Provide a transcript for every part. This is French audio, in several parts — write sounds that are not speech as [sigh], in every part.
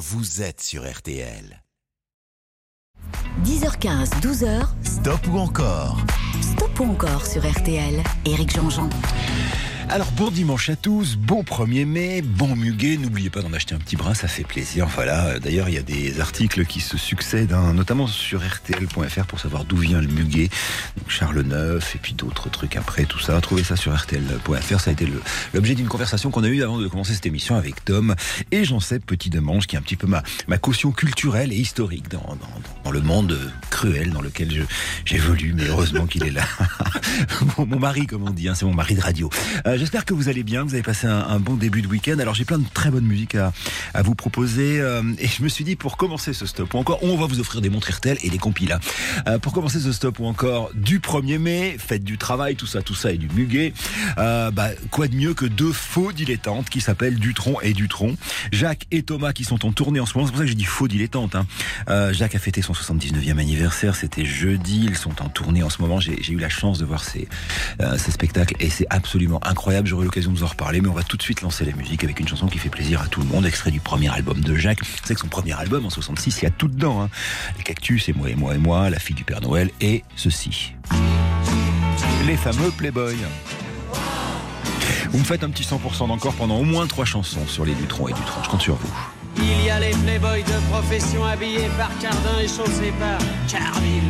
vous êtes sur RTL. 10h15, 12h. Stop ou encore? Stop ou encore sur RTL. Éric Jean-Jean. Alors bon dimanche à tous, bon 1er mai, bon muguet, n'oubliez pas d'en acheter un petit brin, ça fait plaisir. Voilà, d'ailleurs il y a des articles qui se succèdent, hein, notamment sur rtl.fr pour savoir d'où vient le muguet, Charles Neuf et puis d'autres trucs après, tout ça. Trouvez ça sur rtl.fr, ça a été l'objet d'une conversation qu'on a eue avant de commencer cette émission avec Tom et j'en sais Petit Demange, qui est un petit peu ma, ma caution culturelle et historique dans, dans, dans le monde cruel dans lequel j'évolue, mais heureusement qu'il est là. [laughs] mon, mari, comme on dit, hein, c'est mon mari de radio. Euh, J'espère que vous allez bien, vous avez passé un, bon début de week-end. Alors j'ai plein de très bonne musique à, vous proposer. Euh, et je me suis dit, pour commencer ce stop, ou encore, on va vous offrir des montres RTL et des compiles. Euh, pour commencer ce stop, ou encore du 1er mai, fête du travail, tout ça, tout ça, et du muguet. Euh, bah, quoi de mieux que deux faux dilettantes qui s'appellent Dutron et Dutron. Jacques et Thomas qui sont en tournée en ce moment. C'est pour ça que j'ai dit faux dilettantes. Hein. Jacques a fêté son 79e anniversaire. C'était jeudi. Ils sont en tournée en ce moment. J'ai eu la chance de voir ces spectacles et c'est absolument incroyable J'aurai l'occasion de vous en reparler, mais on va tout de suite lancer la musique avec une chanson qui fait plaisir à tout le monde, extrait du premier album de Jacques. C'est que son premier album en 66, il y a tout dedans. Hein. Les cactus et moi et moi et moi, la fille du Père Noël et ceci. Les fameux Playboy. Vous me faites un petit 100% d'encore pendant au moins trois chansons sur les Dutron et Dutron. Je compte sur vous. Il y a les playboys de profession habillés par Cardin et chaussés par Carville.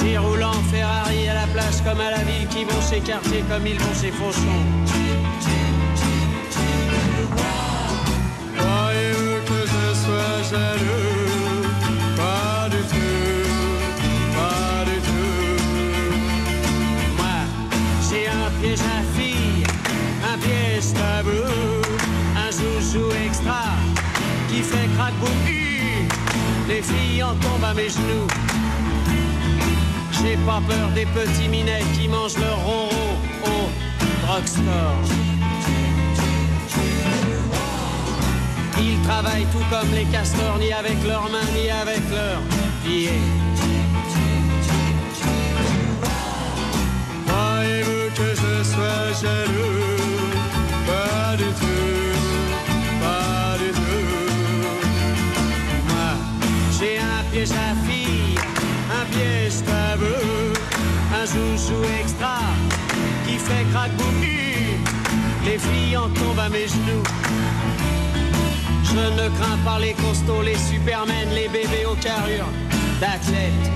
Qui roulent en Ferrari à la plage comme à la ville, qui vont chez Cartier comme ils vont chez Fauchon. Croyez-vous que je sois jaloux? Pas du tout, pas du tout. Moi, j'ai un piège à fille, un piège tabou, un joujou extra qui fait boum Les filles en tombent à mes genoux. J'ai pas peur des petits minets qui mangent leur ronron au drugstore. Ils travaillent tout comme les castors, ni avec leurs mains, ni avec leurs pieds. Croyez-vous que je sois jaloux? Pas du tout, joujou extra qui fait boum Les filles en tombent à mes genoux. Je ne crains pas les costauds, les supermen, les bébés aux carrures d'athlètes.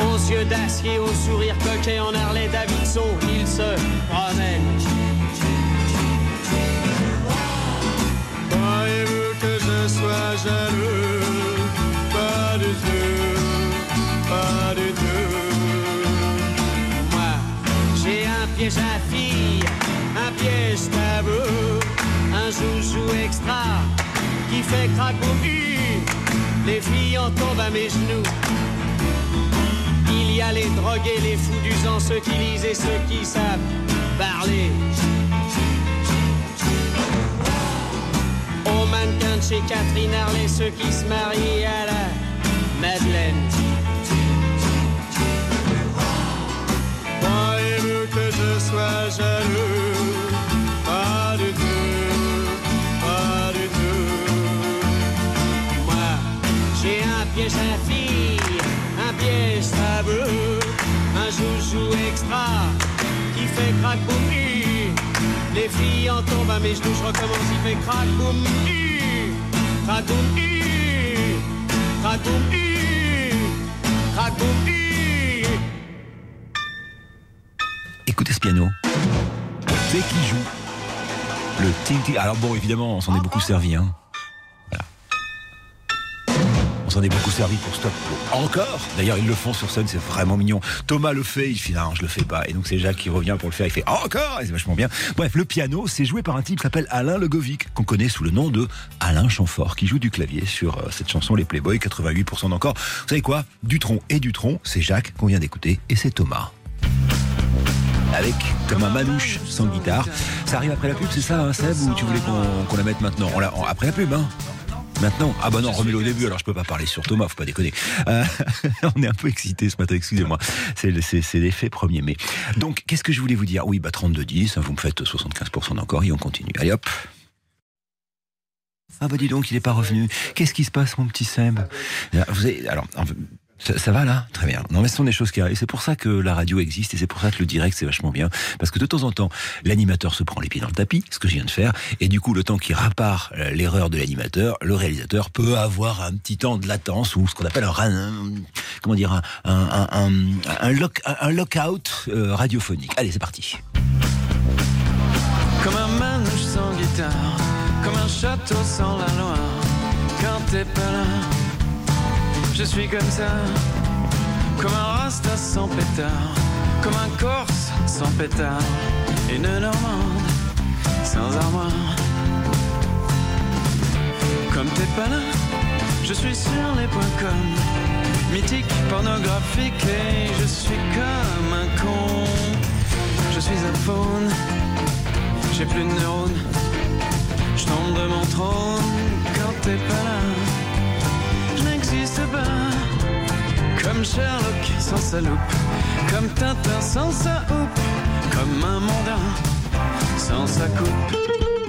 Aux yeux d'acier, au sourire coquet en Harley Davidson, ils se promènent. Croyez-vous que je sois jaloux? Pas du tout, pas du tout. Moi, j'ai un piège à fille, un piège tabou, un joujou extra qui fait crack boum Les filles en tombent à mes genoux. Il y a les drogués, les fous du sang, ceux qui lisent et ceux qui savent parler. Aux mannequins de chez Catherine Harley, ceux qui se marient à la Madeleine. Je sois jaloux. Pas du tout, pas du tout. Moi, j'ai un piège à fille, un piège tabou, un joujou extra qui fait crack boum Les filles en tombent à mes genoux, je recommence, il fait crack boum crack boum crack boum crack boum Écoutez ce piano. C'est qui joue le ting. Alors bon, évidemment, on s'en est beaucoup servi. Hein. On s'en est beaucoup servi pour Stop. Encore? D'ailleurs, ils le font sur scène, c'est vraiment mignon. Thomas le fait, il fait non, je le fais pas. Et donc c'est Jacques qui revient pour le faire, il fait encore? Et c'est vachement bien. Bref, le piano, c'est joué par un type qui s'appelle Alain Legovic, qu'on connaît sous le nom de Alain Chamfort, qui joue du clavier sur euh, cette chanson Les Playboys, 88% d'encore. Vous savez quoi? Dutron et Dutron, c'est Jacques qu'on vient d'écouter, et c'est Thomas avec Thomas Manouche sans guitare. Ça arrive après la pub, c'est ça, hein, Seb Ou tu voulais qu'on la mette maintenant? Après la pub, hein Maintenant? Ah bah non, remets-le au début, alors je peux pas parler sur Thomas, faut pas déconner. Euh, [laughs] on est un peu excité ce matin, excusez-moi. C'est le- c'est- c'est l'effet 1er mai. Donc, qu'est-ce que je voulais vous dire? Oui, bah 32-10, vous me faites 75% d'encore et on continue. Allez hop ah bah dis donc, il est pas revenu. Qu'est-ce qui se passe, mon petit Seb? Vous avez, alors, ça, va là Très bien. Non mais ce sont des choses qui arrivent. C'est pour ça que la radio existe et c'est pour ça que le direct c'est vachement bien. Parce que de temps en temps, l'animateur se prend les pieds dans le tapis, ce que je viens de faire, et du coup le temps qui répare euh, l'erreur de l'animateur, le réalisateur peut avoir un petit temps de latence ou ce qu'on appelle un, comment dire un, un, un, lock, un lockout euh, radiophonique. Allez, c'est parti. Comme un manouche sans guitare, comme un château sans la Loire. Quand t'es pas là, je suis comme ça. Comme un rasta sans pétard, comme un corse sans pétard. Une normande sans armoire. Comme t'es pas là, je suis sur les points com. Mythique, pornographique et je suis comme un con. Je suis un faune j'ai plus de neurones. Je tombe de mon trône quand t'es pas là. N'existe pas. Comme Sherlock sans sa loupe. Comme Tintin sans sa houppe. Comme un mondain sans sa coupe.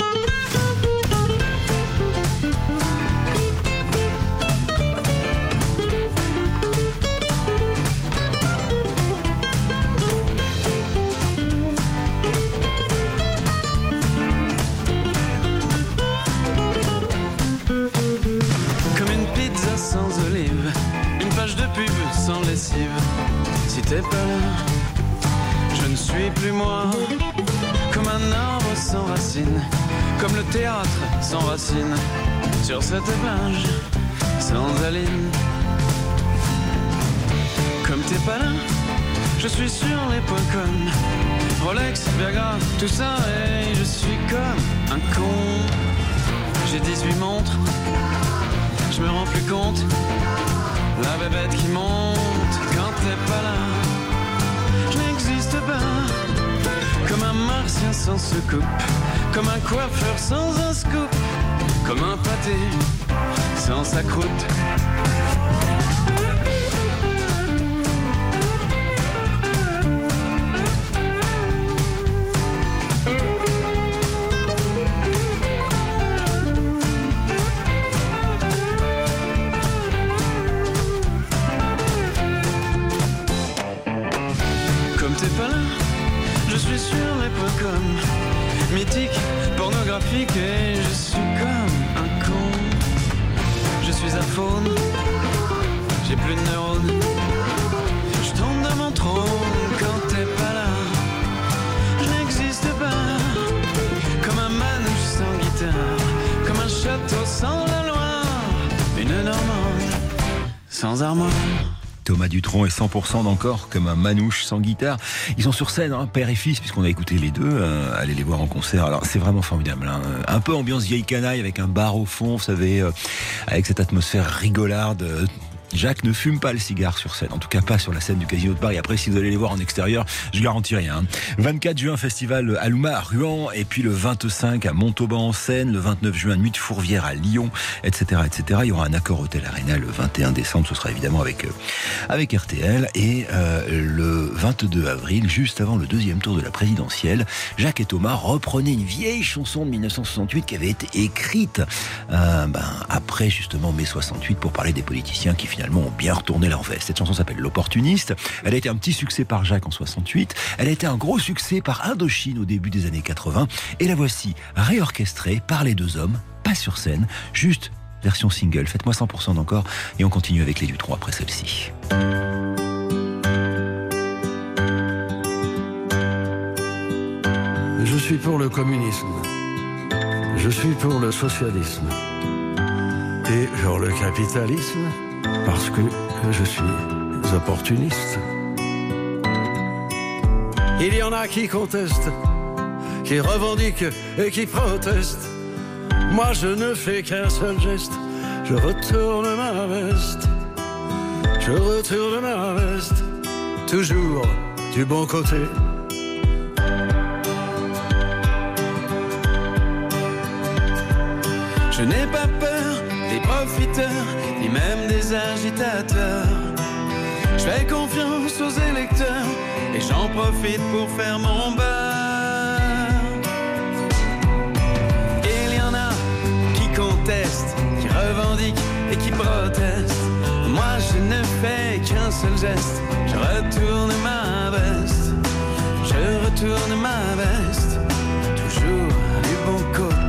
Sans lessive. Si t'es pas là, je ne suis plus moi. Comme un arbre sans racines, comme le théâtre sans racines. Sur cette plage, sans aline. Comme t'es pas là, je suis sur les points com. Rolex, Viagra, tout ça, et je suis comme un con. J'ai 18 montres je me rends plus compte. La bébête qui monte quand t'es pas là. Je n'existe pas. Comme un martien sans secoupe. Comme un coiffeur sans un scoop. Comme un pâté sans sa croûte. Et 100% d'encore comme un manouche sans guitare. Ils sont sur scène, hein, père et fils, puisqu'on a écouté les deux. Euh, allez les voir en concert. Alors c'est vraiment formidable. hein. Un peu ambiance vieille canaille avec un bar au fond, vous savez, euh, avec cette atmosphère rigolarde. Euh, Jacques ne fume pas le cigare sur scène, en tout cas pas sur la scène du Casino de Paris. Après, si vous allez les voir en extérieur, je garantis rien. hein. 24 juin, festival Aluma à Rouen, et puis le 25 à Montauban en Seine, le 29 juin, Nuit de Fourvière à Lyon, etc., etc. Il y aura un accord Hôtel Arena le 21 décembre, ce sera évidemment avec euh, avec RTL, et euh, le 22 avril, juste avant le deuxième tour de la présidentielle, Jacques et Thomas reprenaient une vieille chanson de 1968 qui avait été écrite euh, ben, après justement mai 68 pour parler des politiciens qui finalement ont bien retourné leur veste. Cette chanson s'appelle L'opportuniste. Elle a été un petit succès par Jacques en 68. Elle a été un gros succès par Indochine au début des années 80. Et la voici réorchestrée par les deux hommes, pas sur scène, juste version single. Faites-moi 100% d'encore et on continue avec les Dutron après celle-ci. Je suis pour le communisme. Je suis pour le socialisme. Et pour le capitalisme, parce que je suis opportuniste. Il y en a qui contestent, qui revendiquent et qui protestent. Moi, je ne fais qu'un seul geste. Je retourne ma veste. Je retourne ma veste. Toujours du bon côté. Je n'ai pas peur des profiteurs, ni même des agitateurs. Je fais confiance aux électeurs et j'en profite pour faire mon beurre. Il y en a qui contestent, qui revendiquent et qui protestent. Moi je ne fais qu'un seul geste, je retourne ma veste, je retourne ma veste, toujours du bon côté.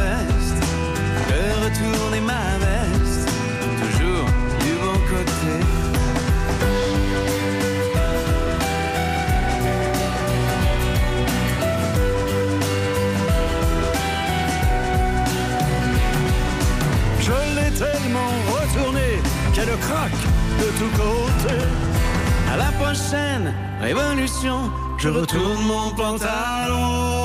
de tous côtés. À la prochaine révolution, je retourne mon pantalon.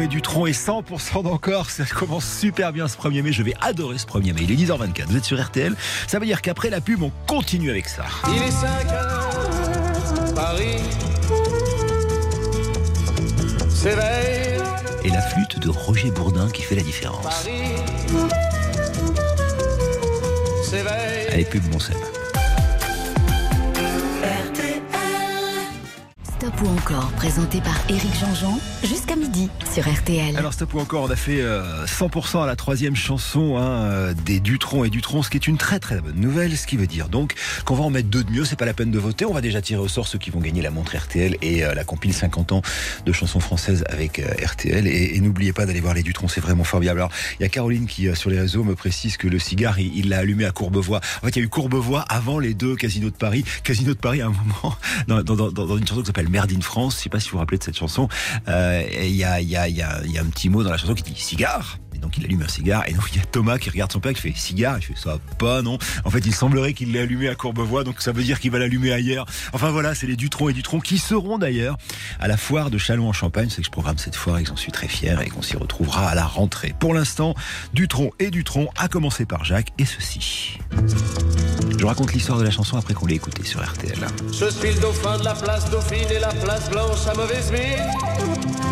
Et Dutron et 100% d'encore. Ça commence super bien ce 1er mai. Je vais adorer ce 1er mai. Il est 10h24. Vous êtes sur RTL. Ça veut dire qu'après la pub, on continue avec ça. Il est 5 heures, Paris s'éveille, Et la flûte de Roger Bourdin qui fait la différence. Paris s'éveille. Allez, pub, mon Seb. Ou encore, présenté par Éric Jean-Jean, jusqu'à midi sur RTL. Alors stop ou encore, on a fait euh, 100% à la troisième chanson hein, euh, des Dutron et Dutron, ce qui est une très très bonne nouvelle, ce qui veut dire donc qu'on va en mettre deux de mieux, c'est pas la peine de voter, on va déjà tirer au sort ceux qui vont gagner la montre RTL et euh, la compile 50 ans de chansons françaises avec euh, RTL et, n'oubliez pas d'aller voir les Dutron, c'est vraiment formidable. Alors il y a Caroline qui euh, sur les réseaux me précise que le cigare il l'a allumé à Courbevoie. En fait il y a eu Courbevoie avant les deux casinos de Paris. Casino de Paris à un moment [laughs] dans, dans une chanson qui s'appelle Merde France, je sais pas si vous vous rappelez de cette chanson, il y a un petit mot dans la chanson qui dit cigare. Donc il allume un cigare et donc il y a Thomas qui regarde son père qui fait cigare, il fait ça pas non? En fait il semblerait qu'il l'ait allumé à Courbevoie donc ça veut dire qu'il va l'allumer ailleurs. Enfin voilà c'est les Dutron et Dutron qui seront d'ailleurs à la foire de Chalon en Champagne. C'est que je programme cette foire et que j'en suis très fier et qu'on s'y retrouvera à la rentrée. Pour l'instant Dutron et Dutron à commencer par Jacques et ceci. Je raconte l'histoire de la chanson après qu'on l'ait écoutée sur RTL. Je suis dauphin de la place Dauphine et la place Blanche à mauvaise mine.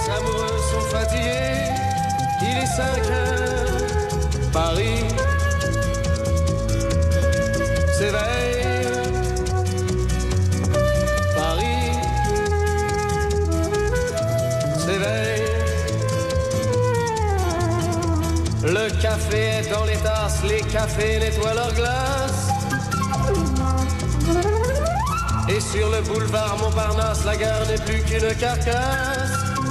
les amoureux sont fatigués. Il est 5 heures, Paris s'éveille. Paris s'éveille. Le café est dans les tasses, les cafés nettoient leurs glaces. Et sur le boulevard Montparnasse, la gare n'est plus qu'une carcasse.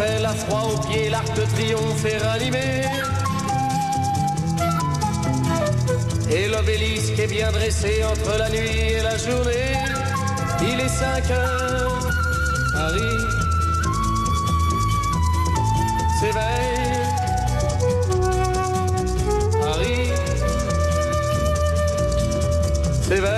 Eiffel a froid aux pieds, l'arc de triomphe est ranimé. Et l'obélisque est bien dressé entre la nuit et la journée. Il est 5 heures, Paris s'éveille. Paris s'éveille.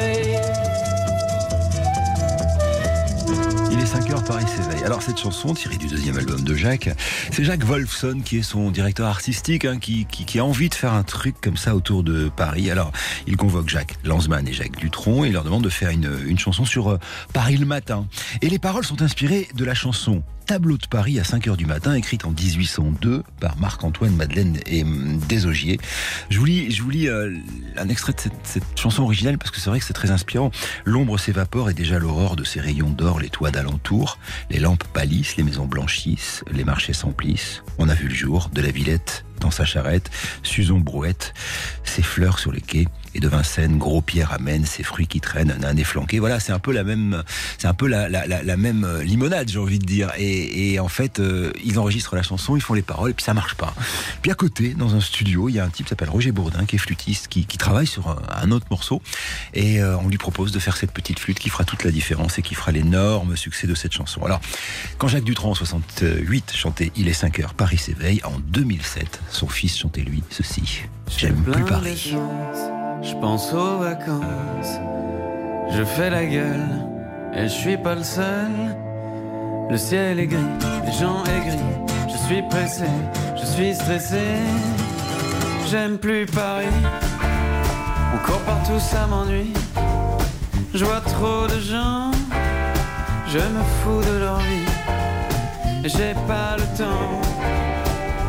Alors cette chanson, tirée du deuxième album de Jacques, c'est Jacques Wolfson qui est son directeur artistique, hein, qui, a envie de faire un truc comme ça autour de Paris. Alors il convoque Jacques Lanzmann et Jacques Dutronc et leur demande de faire une, une chanson sur euh, Paris le matin. Et les paroles sont inspirées de la chanson Tableau de Paris à 5 heures du matin, écrite en 1802 par Marc-Antoine Madeleine et Desaugiers. Je vous lis, euh, un extrait de cette, chanson originale parce que c'est vrai que c'est très inspirant. L'ombre s'évapore et déjà l'aurore de ses rayons d'or les toits d'alentour. Les lampes pâlissent, les maisons blanchissent, les marchés s'emplissent. On a vu le jour de la Villette dans sa charrette, Susan Brouette, ses fleurs sur les quais, et de Vincennes, Gros Pierre amène ses fruits qui traînent, un âne flanqué. Voilà, c'est un peu la même, c'est un peu la, la, la, la même limonade, j'ai envie de dire. Et, et en fait, euh, ils enregistrent la chanson, ils font les paroles, et puis ça marche pas. Puis à côté, dans un studio, il y a un type qui s'appelle Roger Bourdin, qui est flûtiste, qui, qui travaille sur un, un autre morceau, et euh, on lui propose de faire cette petite flûte qui fera toute la différence et qui fera l'énorme succès de cette chanson. Alors, quand Jacques Dutronc en 68 chantait Il est 5 heures, Paris s'éveille, en 2007, son fils chantait lui ceci. J'aime plus Paris. Je pense aux vacances, je fais la gueule, et je suis pas le seul. Le ciel est gris, les gens aigris, je suis pressé, je suis stressé. J'aime plus Paris, on court partout, ça m'ennuie. Je vois trop de gens, je me fous de leur vie. J'ai pas le temps,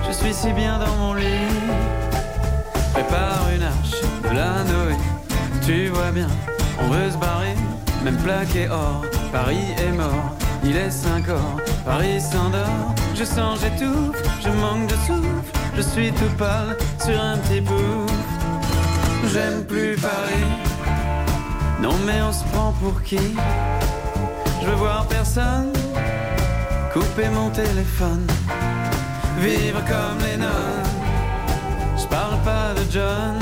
je suis si bien dans mon lit. Prépare une arche la Noé. Tu vois bien, on veut se barrer, même plaqué or. Paris est mort, il est 5 heures. Paris s'endort, je sens, j'étouffe, je manque de souffle. Je suis tout pâle sur un petit pouf. J'aime plus Paris. Non, mais on se prend pour qui? Je veux voir personne. Couper mon téléphone. Vivre comme les nonnes. Je parle pas de John,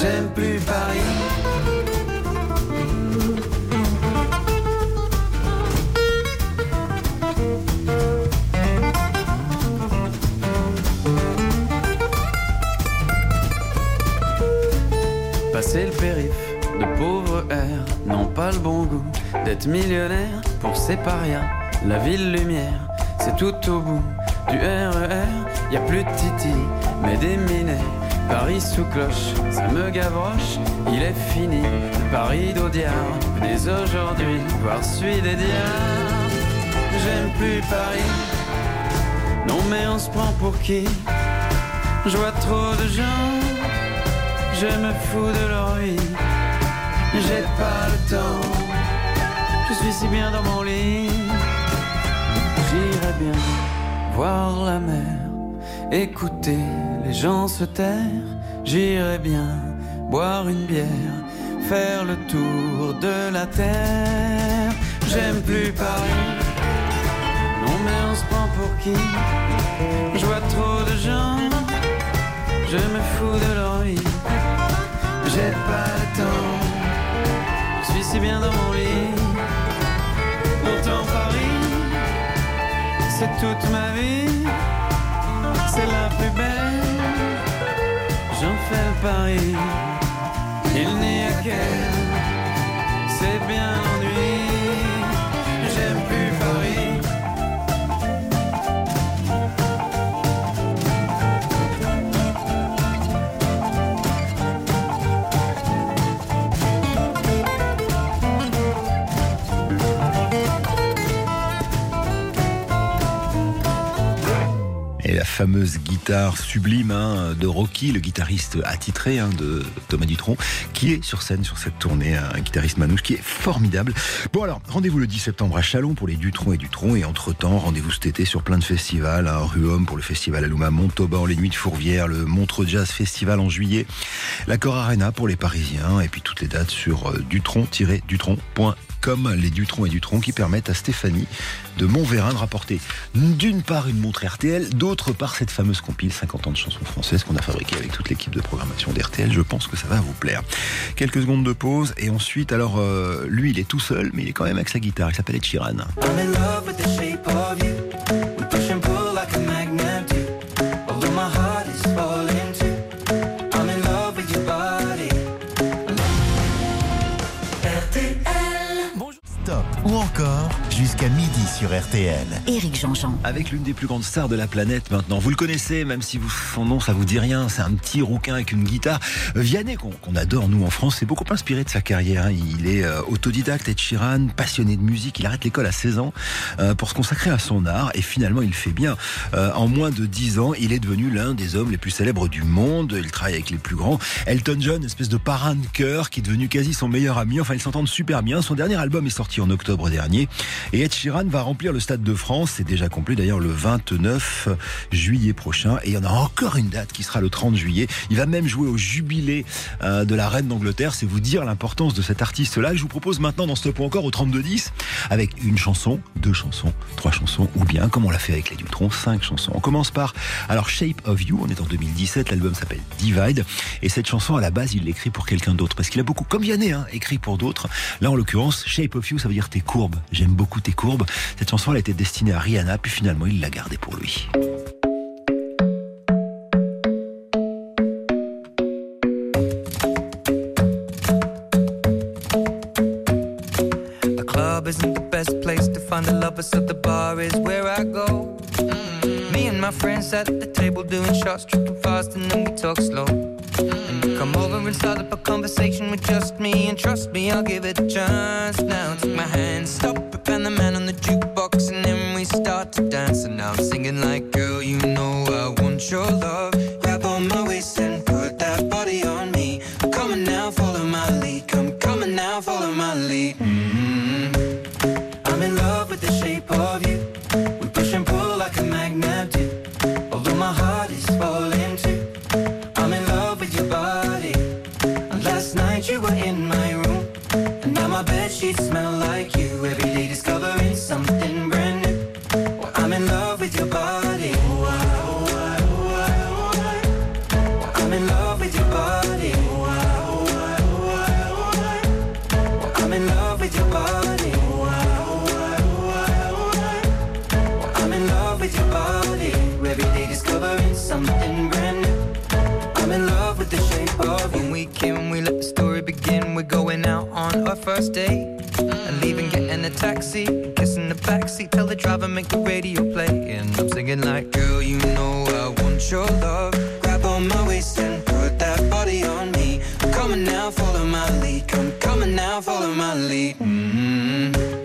j'aime plus Paris. Passer le périph' de pauvres airs n'ont pas le bon goût d'être millionnaire pour ces parias. La ville lumière, c'est tout au bout du RER. Y a plus de titi, mais des minets. Paris sous cloche, ça me gavroche. Il est fini, Paris d'Audiard. Venez aujourd'hui voir celui des diards. J'aime plus Paris. Non mais on se prend pour qui? Je vois trop de gens. Je me fous de leur vie. J'ai pas le temps. Je suis si bien dans mon lit. J'irai bien voir la mer, écouter les gens se tairent, j'irai bien boire une bière, faire le tour de la terre. J'aime plus Paris, non mais on se prend pour qui? Je vois trop de gens, je me fous de leur vie, j'ai pas le temps, je suis si bien dans mon lit. Pourtant Paris, c'est toute ma vie, c'est la plus belle. Le pari, il n'y a qu'elle, c'est bien fameuse guitare sublime hein, de Rocky, le guitariste attitré hein, de Thomas Dutronc, qui est sur scène sur cette tournée, un guitariste manouche qui est formidable. Bon alors, rendez-vous le 10 septembre à Chalon pour les Dutronc et Dutronc, et entre-temps, rendez-vous cet été sur plein de festivals, hein, Rue-Homme pour le festival Alouma, Montauban, les Nuits de Fourvière, le Montreux Jazz Festival en juillet, l'Accor Arena pour les Parisiens, et puis toutes les dates sur euh, dutronc-dutronc.com comme les Dutron et Dutron qui permettent à Stéphanie de Montvérin de rapporter d'une part une montre RTL, d'autre part cette fameuse compile 50 ans de chansons françaises qu'on a fabriquée avec toute l'équipe de programmation d'RTL. Je pense que ça va vous plaire. Quelques secondes de pause et ensuite, alors euh, lui il est tout seul mais il est quand même avec sa guitare, il s'appelle Ed ou encore jusqu'à midi sur RTL. Éric Jean-Jean. Avec l'une des plus grandes stars de la planète maintenant. Vous le connaissez, même si vous, son nom ça vous dit rien. C'est un petit rouquin avec une guitare. Vianney, qu'on adore nous en France, c'est beaucoup inspiré de sa carrière. hein. Il est euh, autodidacte, Ed Sheeran, passionné de musique. Il arrête l'école à 16 ans euh, pour se consacrer à son art. Et finalement, il fait bien. Euh, en moins de 10 ans, il est devenu l'un des hommes les plus célèbres du monde. Il travaille avec les plus grands. Elton John, espèce de parrain de cœur qui est devenu quasi son meilleur ami. Enfin, ils s'entendent super bien. Son dernier album est sorti en octobre dernier. Et Ed Sheeran va remplir le Stade de France. C'est déjà complet d'ailleurs le 29 juillet prochain. Et il y en a encore une date qui sera le 30 juillet. Il va même jouer au jubilé euh, de la reine d'Angleterre. C'est vous dire l'importance de cet artiste-là. Je vous propose maintenant dans ce point encore au 32-10 avec une chanson, deux chansons, trois chansons ou bien comme on l'a fait avec les Dutron, cinq chansons. On commence par alors Shape of You. On est en 2017. L'album s'appelle Divide. Et cette chanson à la base il l'écrit pour quelqu'un d'autre parce qu'il a beaucoup, comme Vianney, hein, écrit pour d'autres. Là en l'occurrence Shape of You ça veut dire tes courbes. J'aime beaucoup Cette chanson elle été destinée à Rihanna puis finalement il l'a gardée pour lui. The club isn't the best place to find the lovers, so the bar is where I go. Me and my friends at the table doing shots, tripping fast, and then we talk slow. Come over and start up a conversation with just me, and trust me, I'll give it a chance. Now take my hand, stop it, and the man on the jukebox, and then we start to dance. And now I'm singing like, girl, you know I want your love. Grab on my waist taxi. Kissing the backseat, tell the driver, make the radio play. And I'm singing like, girl, you know I want your love. Grab on my waist and put that body on me. Come on now, follow my lead. Come, on now, follow my lead. hmm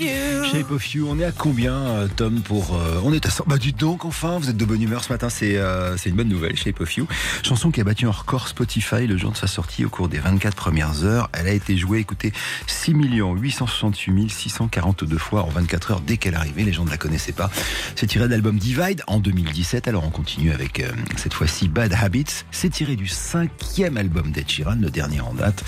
Shape of You. On est à combien, euh, Tom, pour. Euh, on est à 100. Bah, dites donc, enfin, vous êtes de bonne humeur ce matin, c'est euh, une bonne nouvelle, Shape of You. Chanson qui a battu un record Spotify le jour de sa sortie au cours des 24 premières heures. Elle a été jouée, écoutez, 6 868 642 fois en 24 heures dès qu'elle arrivait. Les gens ne la connaissaient pas. C'est tiré de l'album Divide en 2017. Alors, on continue avec euh, cette fois-ci Bad Habits. C'est tiré du cinquième album d'Ed Sheeran, le dernier en date.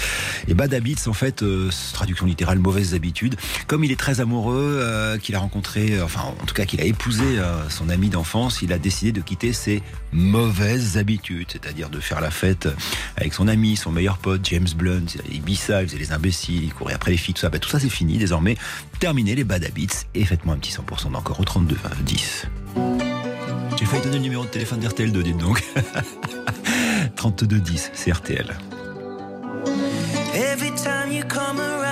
Et Bad Habits, en fait, euh, traduction littérale, mauvaises habitudes. Comme il est très amoureux euh, qu'il a rencontré, euh, enfin en tout cas qu'il a épousé euh, son ami d'enfance, il a décidé de quitter ses mauvaises habitudes, c'est-à-dire de faire la fête avec son ami, son meilleur pote, James Blunt, il Ibiza, il faisait les imbéciles, il courait après les filles, tout ça. Bah, tout ça c'est fini désormais. Terminez les bad habits et faites-moi un petit 100% d'encore au 32 10 J'ai failli donner le numéro de téléphone d'RTL2, dites donc. [laughs] 32 10, c'est RTL. Every time you come around,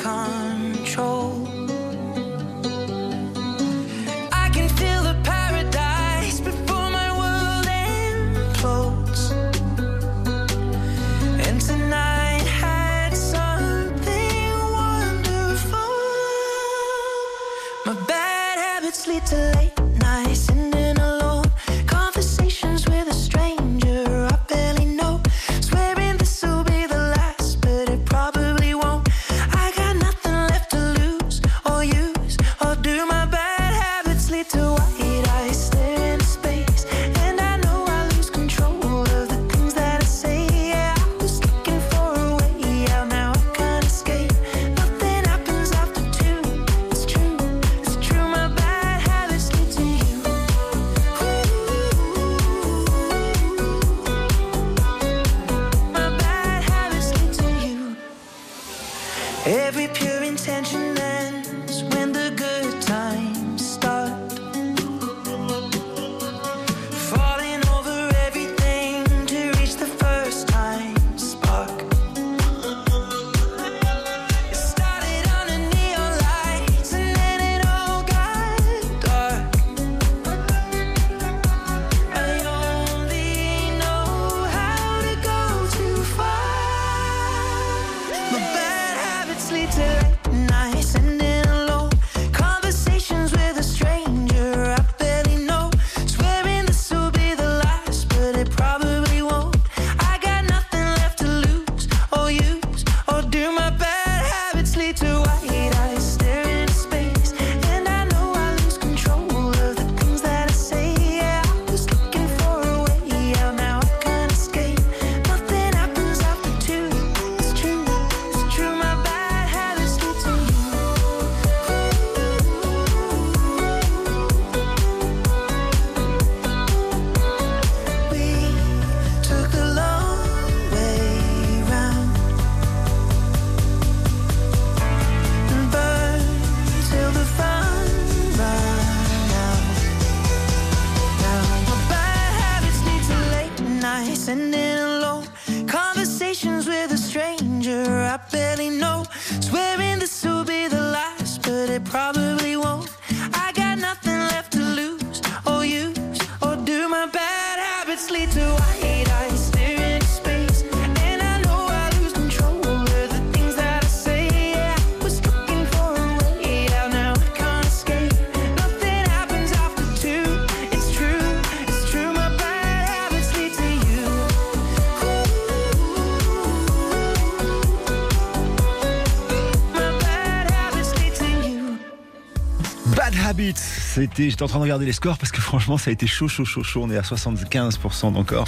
J'étais en train de regarder les scores parce que franchement, ça a été chaud, chaud, chaud, chaud. On est à 75% encore.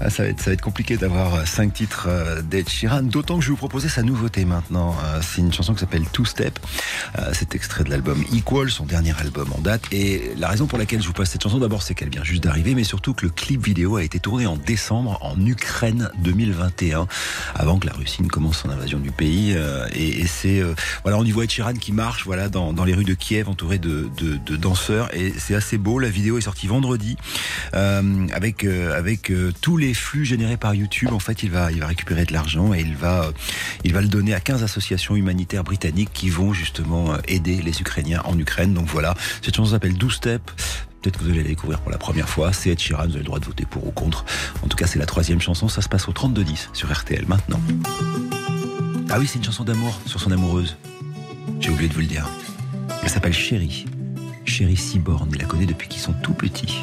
Ah, Ça va être, ça va être compliqué d'avoir 5 titres euh, d'Ed Sheeran. D'autant que je vais vous proposer sa nouveauté maintenant. Euh, C'est une chanson qui s'appelle Two Step. Euh, C'est extrait de l'album Equal, son dernier album en date. Et la raison pour laquelle je vous passe cette chanson, d'abord, c'est qu'elle vient juste d'arriver, mais surtout que le clip vidéo a été tourné en décembre en Ukraine 2021, avant que la Russie ne commence son invasion du pays. Euh, Et, et c'est, euh, voilà, on y voit Sheeran qui marche, voilà, dans, dans les rues de Kiev, entouré de, de, danseurs. Et c'est assez beau. La vidéo est sortie vendredi, avec avec tous les flux générés par YouTube. En fait, il va il va récupérer de l'argent et il va il va le donner à 15 associations humanitaires britanniques qui vont justement euh, aider les Ukrainiens en Ukraine. Donc voilà, cette chanson s'appelle 12 Step. Peut-être que vous allez la découvrir pour la première fois. C'est Ed Sheeran, vous avez le droit de voter pour ou contre. En tout cas, c'est la troisième chanson. Ça se passe au 32-10 sur RTL maintenant. Ah oui, c'est une chanson d'amour sur son amoureuse. J'ai oublié de vous le dire. Elle s'appelle Chérie. Chérie Cyborn. Il la connaît depuis qu'ils sont tout petits.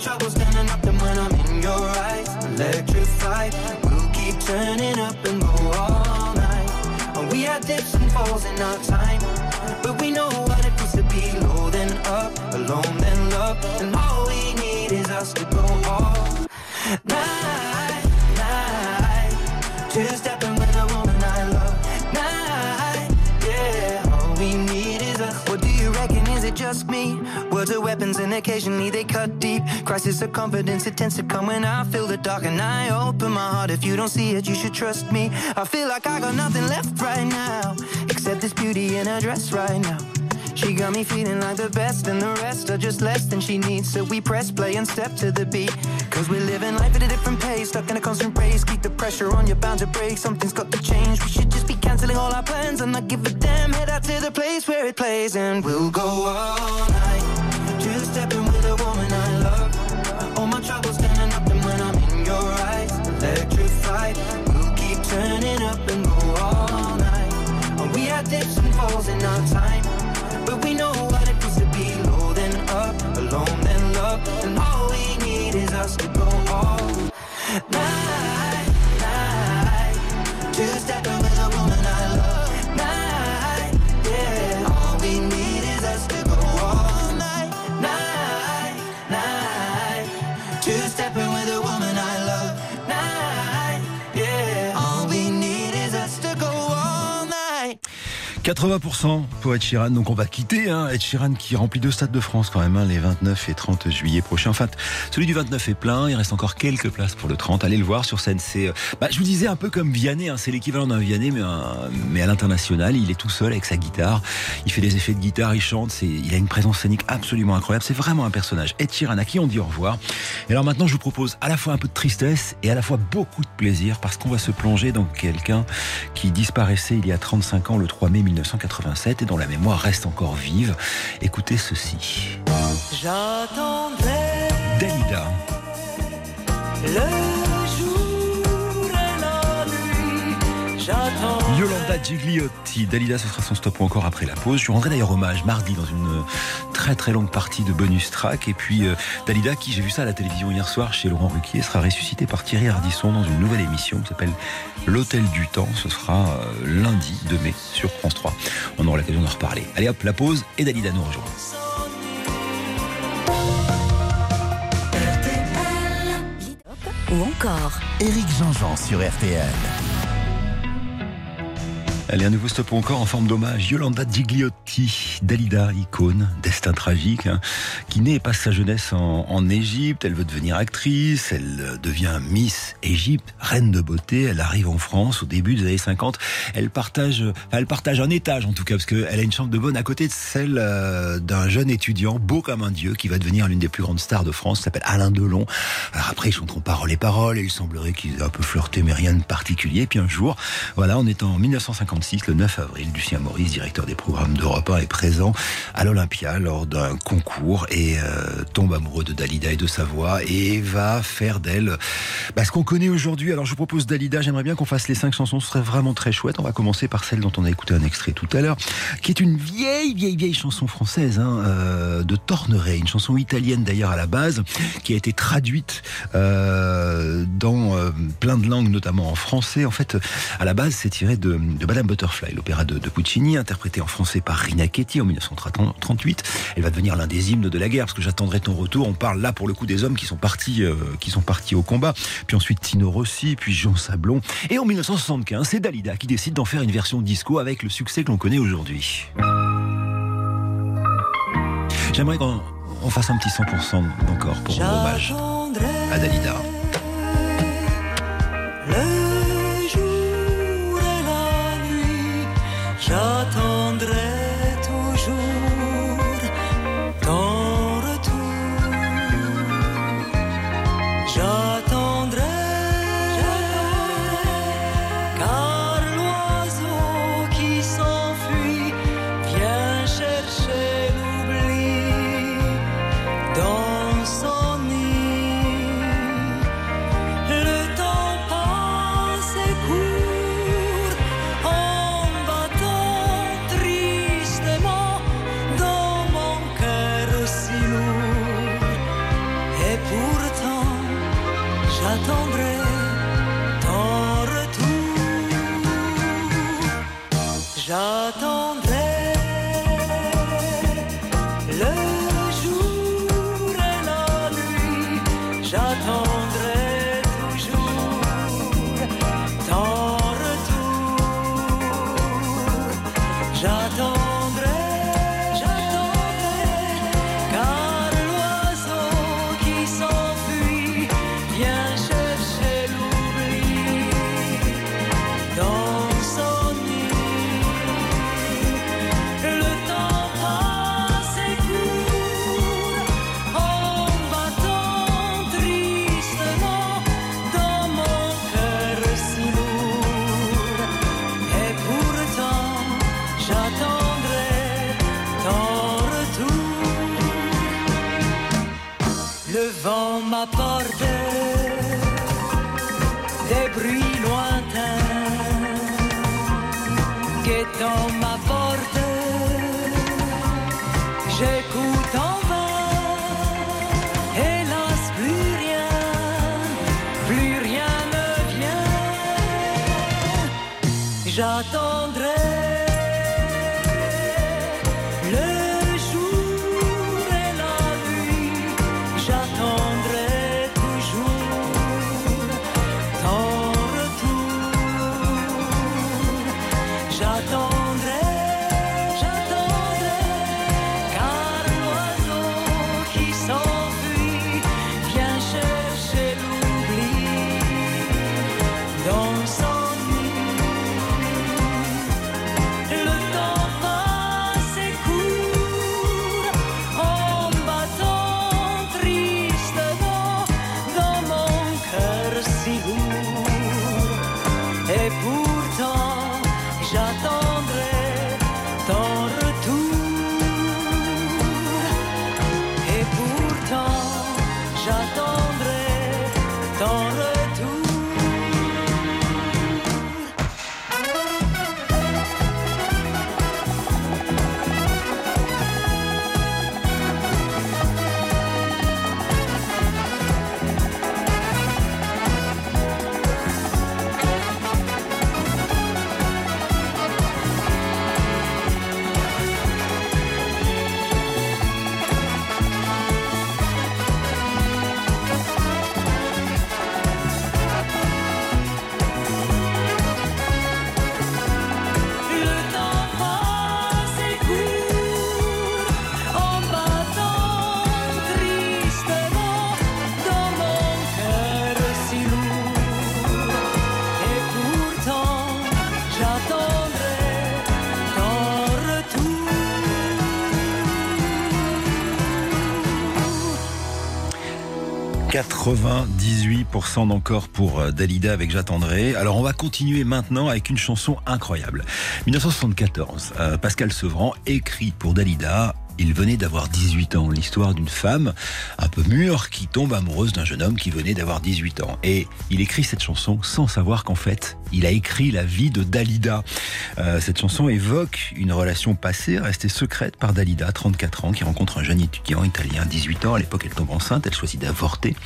Troubles standing up, and when I'm in your eyes, electrified. We'll keep turning up and go all night. We had dips and falls in our time, but we know what it feels to be low then up, alone then love, and all we need is us to go all night, night. Two Weapons and occasionally they cut deep. Crisis of confidence, it tends to come when I feel the dark and I open my heart. If you don't see it, you should trust me. I feel like I got nothing left right now, except this beauty in her dress right now. She got me feeling like the best, and the rest are just less than she needs. So we press play and step to the beat. Cause we're living life at a different pace, stuck in a constant race. Keep the pressure on, you're bound to break. Something's got to change. We should just be canceling all our plans and not give a damn. Head out to the place where it plays, and we'll go all night. Two stepping with a woman I love. All my troubles standing up, and when I'm in your eyes, electrified. We'll keep turning up and go all night. We had dips and falls in our time. But we know what it feels to be low then up, alone then love. And all we need is us to go all night. 80% pour Ed Sheeran. Donc on va quitter hein, Ed Sheeran qui remplit deux stades de France quand même, hein, les 29 et 30 juillet prochains. Enfin, celui du 29 est plein. Il reste encore quelques places pour le 30. Allez le voir sur scène. Euh, bah, je vous disais un peu comme Vianney. Hein, c'est l'équivalent d'un Vianney, mais, à l'international. Il est tout seul avec sa guitare. Il fait des effets de guitare. Il chante. Il a une présence scénique absolument incroyable. C'est vraiment un personnage. Ed Sheeran à qui on dit au revoir. Et alors maintenant, je vous propose à la fois un peu de tristesse et à la fois beaucoup de plaisir parce qu'on va se plonger dans quelqu'un qui disparaissait il y a 35 ans, le 3 mai 1987, et dont la mémoire reste encore vive. Écoutez ceci. J'attendrai Dalida. le Yolanda Gigliotti. Dalida, ce sera son stop ou encore après la pause. Je rendrai d'ailleurs hommage mardi dans une très très longue partie de bonus track. Et puis euh, Dalida, qui j'ai vu ça à la télévision hier soir chez Laurent Ruquier, sera ressuscitée par Thierry Ardisson dans une nouvelle émission qui s'appelle L'Hôtel du Temps. Ce sera euh, lundi 2 mai sur France 3. On aura l'occasion d'en reparler. Allez hop, la pause et Dalida nous rejoint. Ou encore Éric Jean-Jean sur RTL. Allez, un nouveau stop encore en forme d'hommage. Yolanda Gigliotti, Dalida, icône, destin tragique, hein, qui naît et passe sa jeunesse en, Égypte. Elle veut devenir actrice, elle euh, devient Miss Égypte, reine de beauté. Elle arrive en France au début des années 50. Elle partage, elle partage un étage en tout cas, parce qu'elle a une chambre de bonne à côté de celle euh, d'un jeune étudiant, beau comme un dieu, qui va devenir l'une des plus grandes stars de France, s'appelle Alain Delon. Alors après, ils chanteront paroles et paroles, et il semblerait qu'ils aient un peu flirté, mais rien de particulier. Puis un jour, voilà, on est en 1950 le 9 avril, Lucien Maurice, directeur des programmes d'Europe 1, est présent à l'Olympia lors d'un concours et euh, tombe amoureux de Dalida et de sa voix et va faire d'elle bah, ce qu'on connaît aujourd'hui. Alors je vous propose Dalida, j'aimerais bien qu'on fasse les cinq chansons, ce serait vraiment très chouette. On va commencer par celle dont on a écouté un extrait tout à l'heure, qui est une vieille, vieille, vieille chanson française hein, euh, de Torneret, une chanson italienne d'ailleurs à la base, qui a été traduite euh, dans plein de langues, notamment en français. En fait, à la base, c'est tiré de, de Madame Butterfly, l'opéra de, Puccini, interprété en français par Rina Ketty en 1938. Elle va devenir l'un des hymnes de la guerre, parce que j'attendrai ton retour. On parle là pour le coup des hommes qui sont partis, euh, qui sont partis au combat. Puis ensuite Tino Rossi, puis Jean Sablon. Et en 1975, c'est Dalida qui décide d'en faire une version disco avec le succès que l'on connaît aujourd'hui. J'aimerais qu'on on fasse un petit 100% encore pour rendre hommage à Dalida. Le j'attendrai 98% d'encore pour euh, Dalida avec J'attendrai. Alors on va continuer maintenant avec une chanson incroyable. 1974, euh, Pascal Sevran écrit pour Dalida il venait d'avoir 18 ans. L'histoire d'une femme un peu mûre qui tombe amoureuse d'un jeune homme qui venait d'avoir 18 ans. Et il écrit cette chanson sans savoir qu'en fait, il a écrit la vie de Dalida. Euh, cette chanson évoque une relation passée, restée secrète par Dalida, 34 ans, qui rencontre un jeune étudiant italien, 18 ans. À l'époque, elle tombe enceinte, elle choisit d'avorter.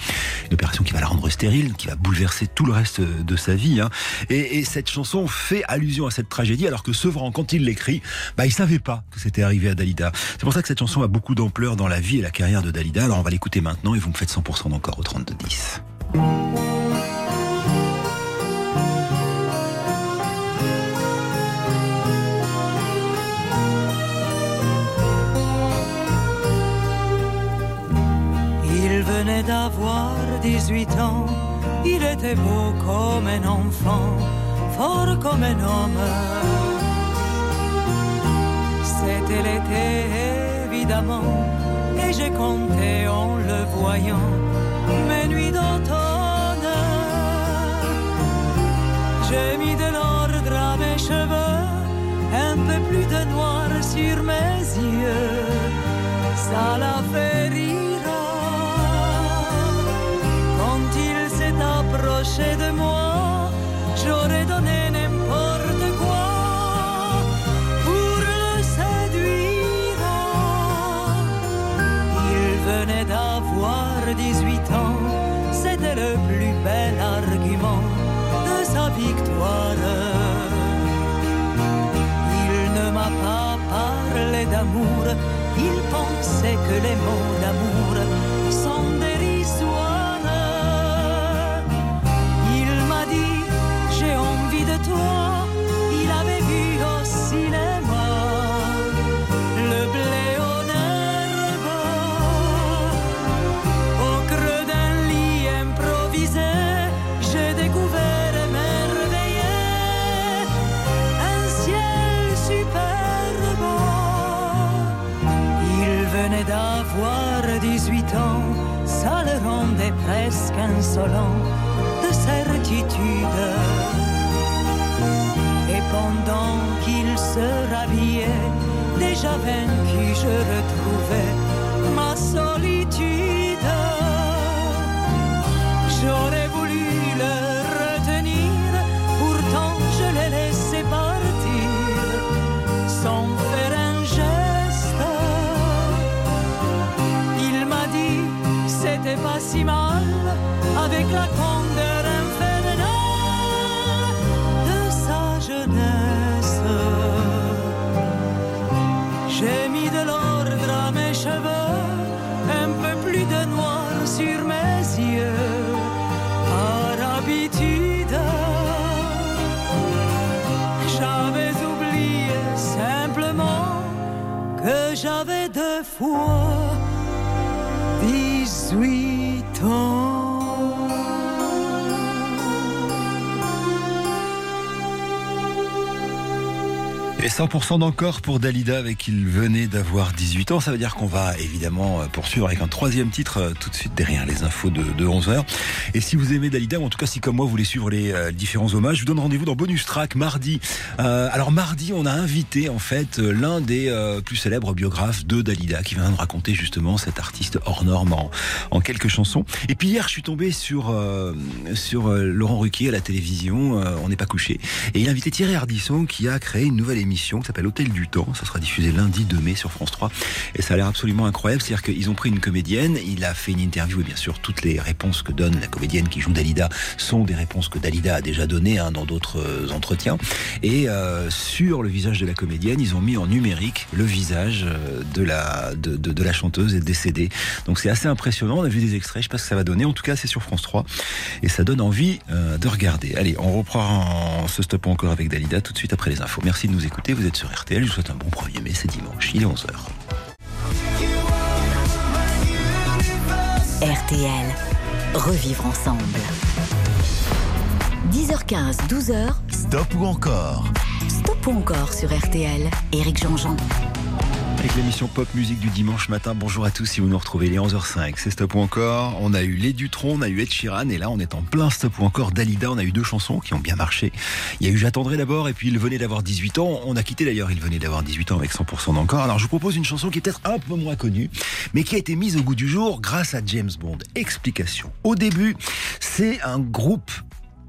Une opération qui va la rendre stérile, qui va bouleverser tout le reste de sa vie. hein. Et, et cette chanson fait allusion à cette tragédie, alors que Sevran, quand il l'écrit, bah, il savait pas que c'était arrivé à Dalida. C'est pour ça cette chanson a beaucoup d'ampleur dans la vie et la carrière de Dalida. Alors on va l'écouter maintenant et vous me faites 100% d'encore au 32-10. Il venait d'avoir 18 ans, il était beau comme un enfant, fort comme un homme. C'était l'été et j'ai compté en le voyant mes nuits d'automne. J'ai mis de l'ordre à mes cheveux, un peu plus de noir sur mes yeux, ça l'a fait rire. Il pensait que les mots d'amour sont dérisoires. Il m'a dit, j'ai envie de toi, presque insolent de certitude. Et pendant qu'il se rhabillait, déjà vaincu, je retrouvais avec la 100% d'encore pour Dalida avec il venait d'avoir 18 ans. Ça veut dire qu'on va évidemment euh, poursuivre avec un troisième titre euh, tout de suite derrière les infos de, de 11h. Et si vous aimez Dalida, ou en tout cas si comme moi vous voulez suivre les euh, différents hommages, je vous donne rendez-vous dans Bonus Track mardi. Alors mardi, on a invité en fait l'un des plus célèbres biographes de Dalida qui vient de raconter justement cet artiste hors norme en, en quelques chansons. Et puis hier, je suis tombé sur sur Laurent Ruquier à la télévision. on n'est pas couché. Et il a invité Thierry Ardisson qui a créé une nouvelle émission qui s'appelle Hôtel du Temps. Ça sera diffusé lundi 2 mai sur France 3. Et ça a l'air absolument incroyable. C'est-à-dire qu'ils ont pris une comédienne, il a fait une interview et bien sûr toutes les réponses que donne la comédienne qui joue Dalida sont des réponses que Dalida a déjà données hein, dans d'autres euh, entretiens. Et euh, sur le visage de la comédienne, ils ont mis en numérique le visage euh, de la, de, de, de la chanteuse et décédée. Donc c'est assez impressionnant. On a vu des extraits, je sais pas ce que ça va donner. En tout cas, c'est sur France 3 et ça donne envie de regarder. Allez, on reprend ce stop encore avec Dalida tout de suite après les infos. Merci de nous écouter. Vous êtes sur RTL. Je vous souhaite un bon 1er mai. C'est dimanche. Il est 11h. RTL. Revivre ensemble. 10h15, 12h. Stop ou encore Stop ou encore sur RTL. Éric Jean-Jean. Avec l'émission Pop Musique du dimanche matin. Bonjour à tous si vous nous retrouvez les 11h05. C'est Stop ou encore. On a eu Les Dutron, on a eu Ed Sheeran et là on est en plein Stop ou encore Dalida. On a eu deux chansons qui ont bien marché. Il y a eu J'attendrai d'abord et puis il venait d'avoir 18 ans. On a quitté d'ailleurs, il venait d'avoir 18 ans avec 100% d'encore. Alors je vous propose une chanson qui est peut-être un peu moins connue mais qui a été mise au goût du jour grâce à James Bond. Explication. Au début, c'est un groupe.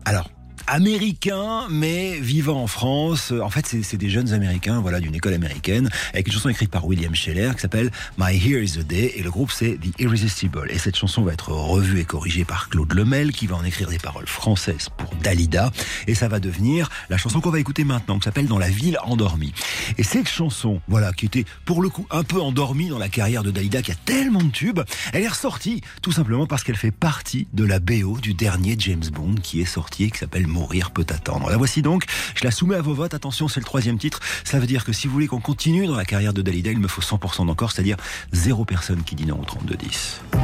Alors, américain, mais vivant en France. En fait, c'est des jeunes américains, voilà, d'une école américaine, avec une chanson écrite par William Scheller qui s'appelle My Here Is the Day, et le groupe c'est The Irresistible. Et cette chanson va être revue et corrigée par Claude Lemel, qui va en écrire des paroles françaises pour Dalida, et ça va devenir la chanson qu'on va écouter maintenant, qui s'appelle Dans la ville endormie. Et cette chanson, voilà, qui était pour le coup un peu endormie dans la carrière de Dalida, qui a tellement de tubes, elle est ressortie tout simplement parce qu'elle fait partie de la BO du dernier James Bond qui est sorti et qui s'appelle Mourir peut attendre. La voici donc, je la soumets à vos votes. Attention, c'est le troisième titre. Ça veut dire que si vous voulez qu'on continue dans la carrière de Dalida, il me faut 100% d'encore, c'est-à-dire zéro personne qui dit non au 32-10.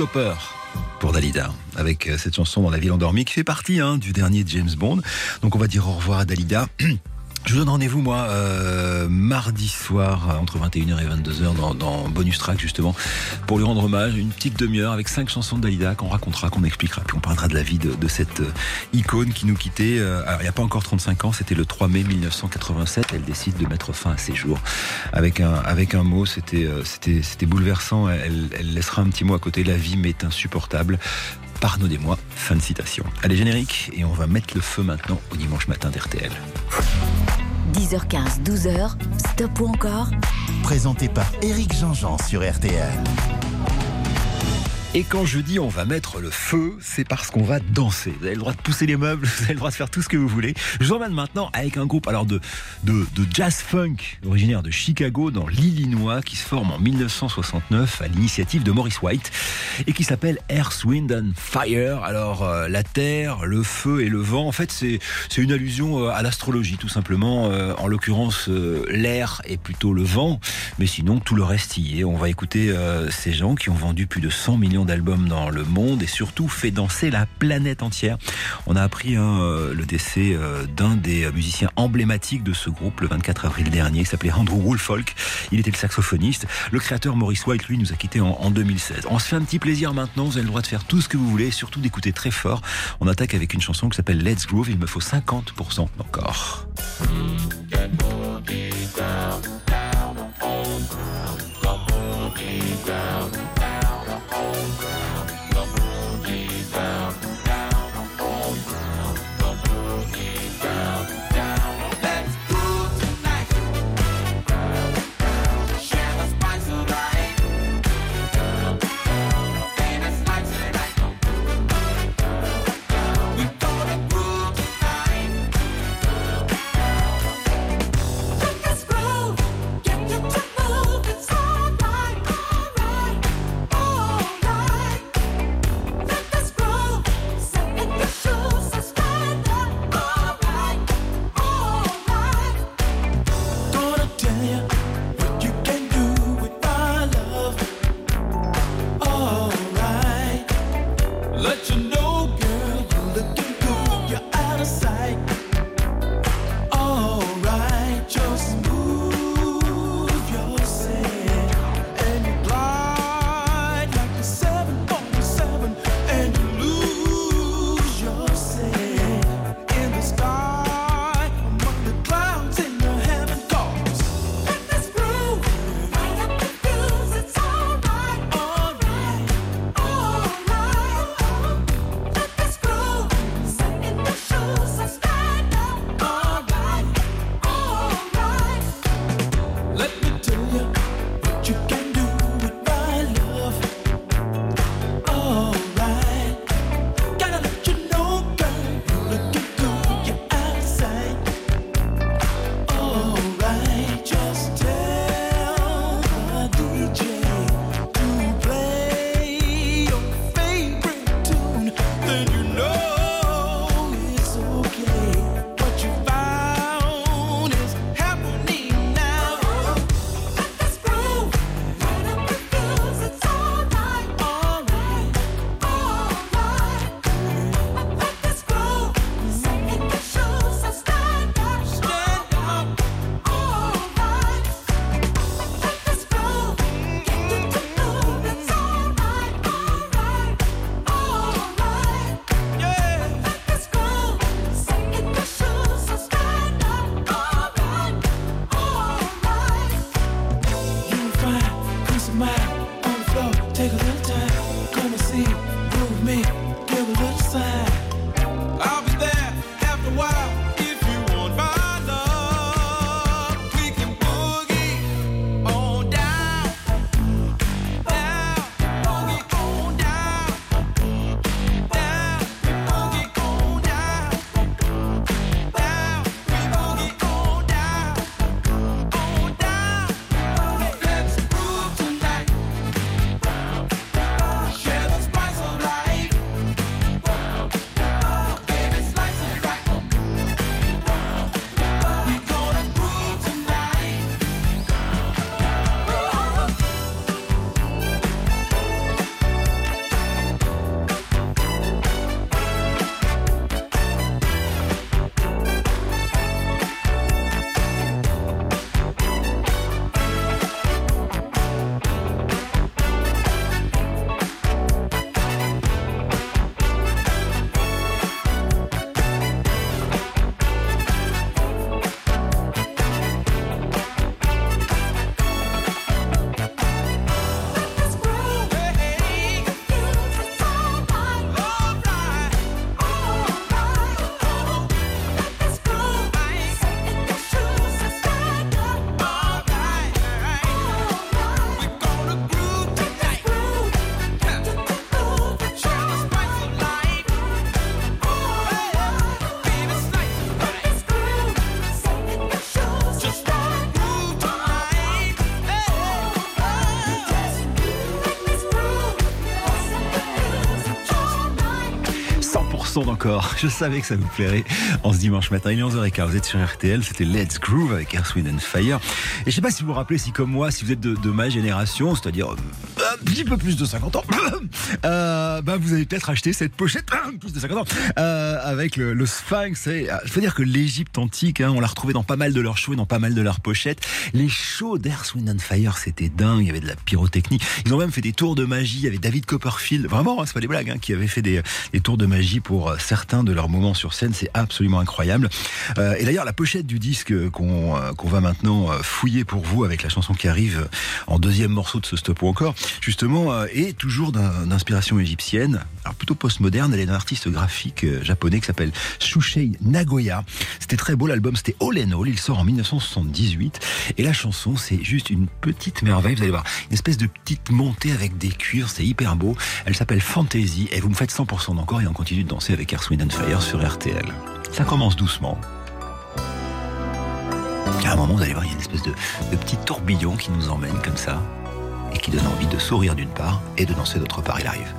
Stoppers pour Dalida avec euh, cette chanson dans la ville endormie qui fait partie hein, du dernier James Bond. Donc on va dire au revoir à Dalida. [clears throat] Je vous donne rendez-vous, moi, euh, mardi soir, entre 21h et 22h, dans, dans Bonus Track, justement, pour lui rendre hommage, une petite demi-heure avec cinq chansons de Dalida qu'on racontera, qu'on expliquera, puis on parlera de la vie de, cette euh, icône qui nous quittait. euh, alors, il n'y a pas encore 35 ans, c'était le 3 mai 1987. Elle décide de mettre fin à ses jours. Avec un, mot, c'était, bouleversant. Elle laissera un petit mot à côté. La vie m'est insupportable. Pardonnez-moi. Fin de citation. Allez, générique, et on va mettre le feu maintenant au dimanche matin d'RTL. 10h15, 12h, stop ou encore? Présenté par Éric Jean-Jean sur RTL. Et quand je dis on va mettre le feu, c'est parce qu'on va danser. Vous avez le droit de pousser les meubles, [laughs] vous avez le droit de faire tout ce que vous voulez. Je vous emmène maintenant avec un groupe alors de, de, de jazz funk originaire de Chicago dans l'Illinois qui se forme en 1969 à l'initiative de Maurice White et qui s'appelle Earth, Wind and Fire. Alors euh, la terre, le feu et le vent, en fait c'est une allusion euh, à l'astrologie tout simplement. Euh, en l'occurrence euh, l'air est plutôt le vent, mais sinon tout le reste y est. On va écouter euh, ces gens qui ont vendu plus de 100 millions d'albums dans le monde et surtout fait danser la planète entière. On a appris hein, euh, le décès euh, d'un des musiciens emblématiques de ce groupe le 24 avril dernier. Il s'appelait Andrew Woolfolk. Il était le saxophoniste. Le créateur Maurice White, lui, nous a quittés en, en 2016. On se fait un petit plaisir maintenant. Vous avez le droit de faire tout ce que vous voulez et surtout d'écouter très fort. On attaque avec une chanson qui s'appelle Let's Groove. Il me faut 50% encore. 100% d'encore. [laughs] Je savais que ça vous plairait en ce dimanche matin. Il est 11h15. Vous êtes sur RTL. C'était Let's Groove avec Wind and Fire. Et je sais pas si vous vous rappelez, si comme moi, si vous êtes de, de ma génération, c'est-à-dire euh, petit peu plus de 50 ans, [coughs] euh, bah vous avez peut-être acheté cette pochette, [coughs] plus de 50 ans, euh, avec le, le Sphinx. Et, euh, veux dire que l'Égypte antique, hein, on l'a retrouvé dans pas mal de leurs shows et dans pas mal de leurs pochettes. Les shows d'Earth, Wind and Fire, c'était dingue. Il y avait de la pyrotechnie. Ils ont même fait des tours de magie. Il avait David Copperfield, vraiment, hein, c'est pas des blagues, hein, qui avait fait des, des tours de magie pour euh, certains de leurs moments sur scène. C'est absolument incroyable. Euh, et d'ailleurs, la pochette du disque qu'on euh, qu'on va maintenant fouiller pour vous avec la chanson qui arrive en deuxième morceau de ce stop ou encore, justement, euh, est toujours d'inspiration égyptienne. Alors plutôt postmoderne. Elle est d'un artiste graphique euh, japonais qui s'appelle Shushei Nagoya. C'était très beau l'album. C'était All and All. Il sort en 1978. Et la chanson, c'est juste une petite merveille. Vous allez voir, une espèce de petite montée avec des cuivres. C'est hyper beau. Elle s'appelle Fantasy. Et vous me faites 100% d'encore et on continue de danser avec Earth, Wind and Fire sur RTL. Ça commence doucement. À un moment, vous allez voir, il y a une espèce de petit tourbillon qui nous emmène comme ça et qui donne envie de sourire d'une part et de danser d'autre part. Il arrive.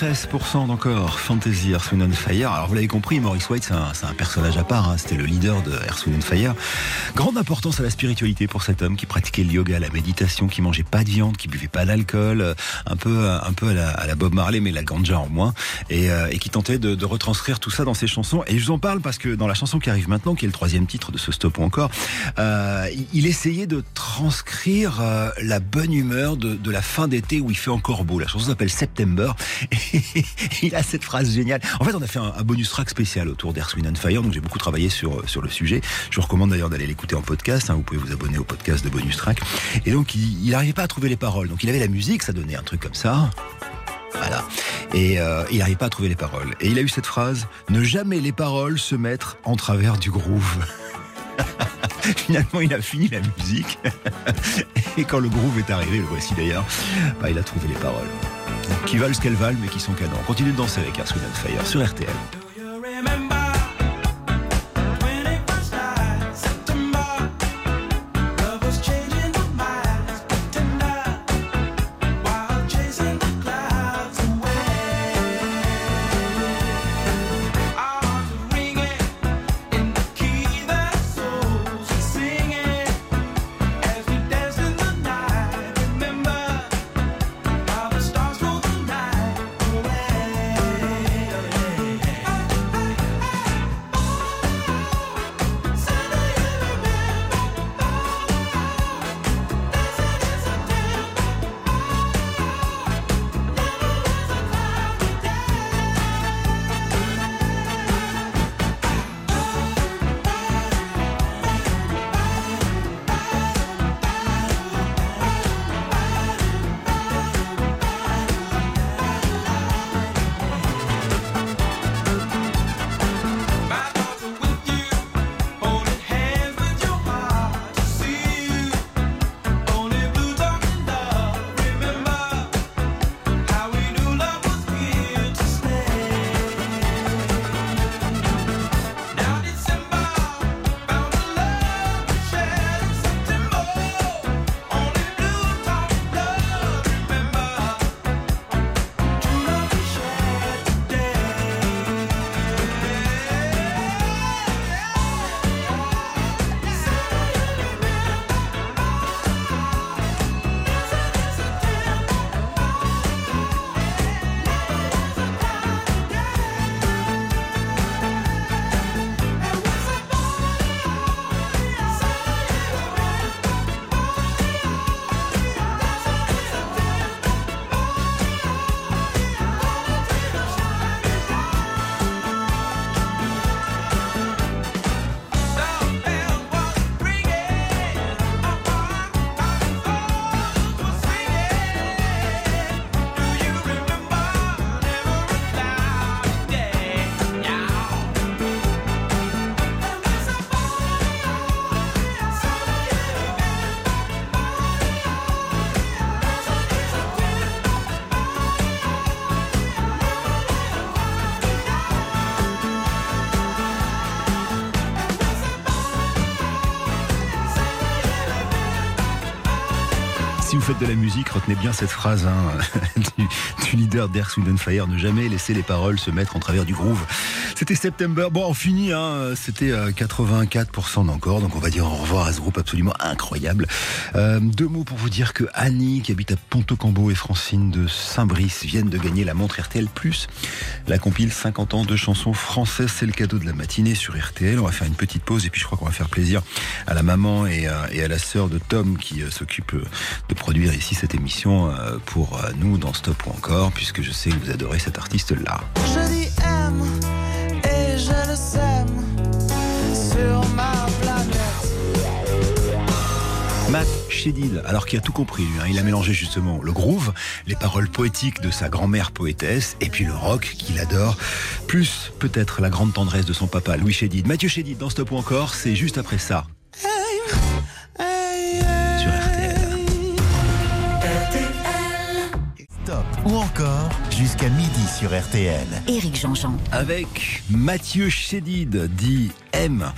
93% d'encore Fantasy Earth, Wind Fire. Alors vous l'avez compris, Maurice White c'est un, un personnage à part, hein. c'était le leader de Earth, Wind Fire. Grande importance à la spiritualité pour cet homme qui pratiquait le yoga, la méditation, qui mangeait pas de viande, qui buvait pas d'alcool, euh, un peu, un peu à la, à la Bob Marley, mais la ganja en moins, et, euh, et qui tentait de, de retranscrire tout ça dans ses chansons. Et je vous en parle parce que dans la chanson qui arrive maintenant, qui est le troisième titre de ce stop ou encore, euh, il- essayait de transcrire euh, la bonne humeur de, de la fin d'été où il fait encore beau. La chanson s'appelle September. [laughs] il a cette phrase géniale. En fait, on a fait un, bonus track spécial autour d'Earth, Wind and Fire, donc j'ai beaucoup travaillé sur, sur le sujet. Je vous recommande d'ailleurs d'aller l'écouter en podcast. hein. Vous pouvez vous abonner au podcast de bonus track. Et donc, il il n'arrivait pas à trouver les paroles. Donc, il avait la musique, ça donnait un truc comme ça. Voilà. Et euh, il n'arrivait pas à trouver les paroles. Et il a eu cette phrase Ne jamais les paroles se mettre en travers du groove. [laughs] Finalement, il a fini la musique. [laughs] Et quand le groove est arrivé, le voici d'ailleurs, bah, il a trouvé les paroles. Qui valent ce qu'elles valent, mais qui sont canons. On continue de danser avec Earth, Wind Fire sur RTL. La musique, retenez bien cette phrase hein, [laughs] du, leader Fire, ne jamais laisser les paroles se mettre en travers du groove. C'était September. Bon, on finit, hein, c'était euh, 84% d'encore, donc on va dire au revoir à ce groupe absolument incroyable. Euh, deux mots pour vous dire que Annie, qui habite à Ponto Cambo, et Francine de Saint-Brice viennent de gagner la montre RTL+. La compile 50 ans de chansons françaises, c'est le cadeau de la matinée sur RTL. On va faire une petite pause et puis je crois qu'on va faire plaisir à la maman et, à- et à la sœur de Tom qui euh, s'occupe euh, de produire ici cette émission euh, pour euh, nous dans Stop ou encore, puisque je sais que vous adorez cet artiste-là. Je dis aime et je le sème sur ma planète. Matt Shedid, alors qu'il a tout compris, lui, hein, il a mélangé justement le groove, les paroles poétiques de sa grand-mère poétesse, et puis le rock qu'il adore, plus peut-être la grande tendresse de son papa, Louis Chédid. Mathieu Chédid dans Stop ou encore, c'est juste après ça. Sur RTL. Stop ou encore jusqu'à midi sur RTL. Éric Jean-Jean. Avec Mathieu Chédid, dit M.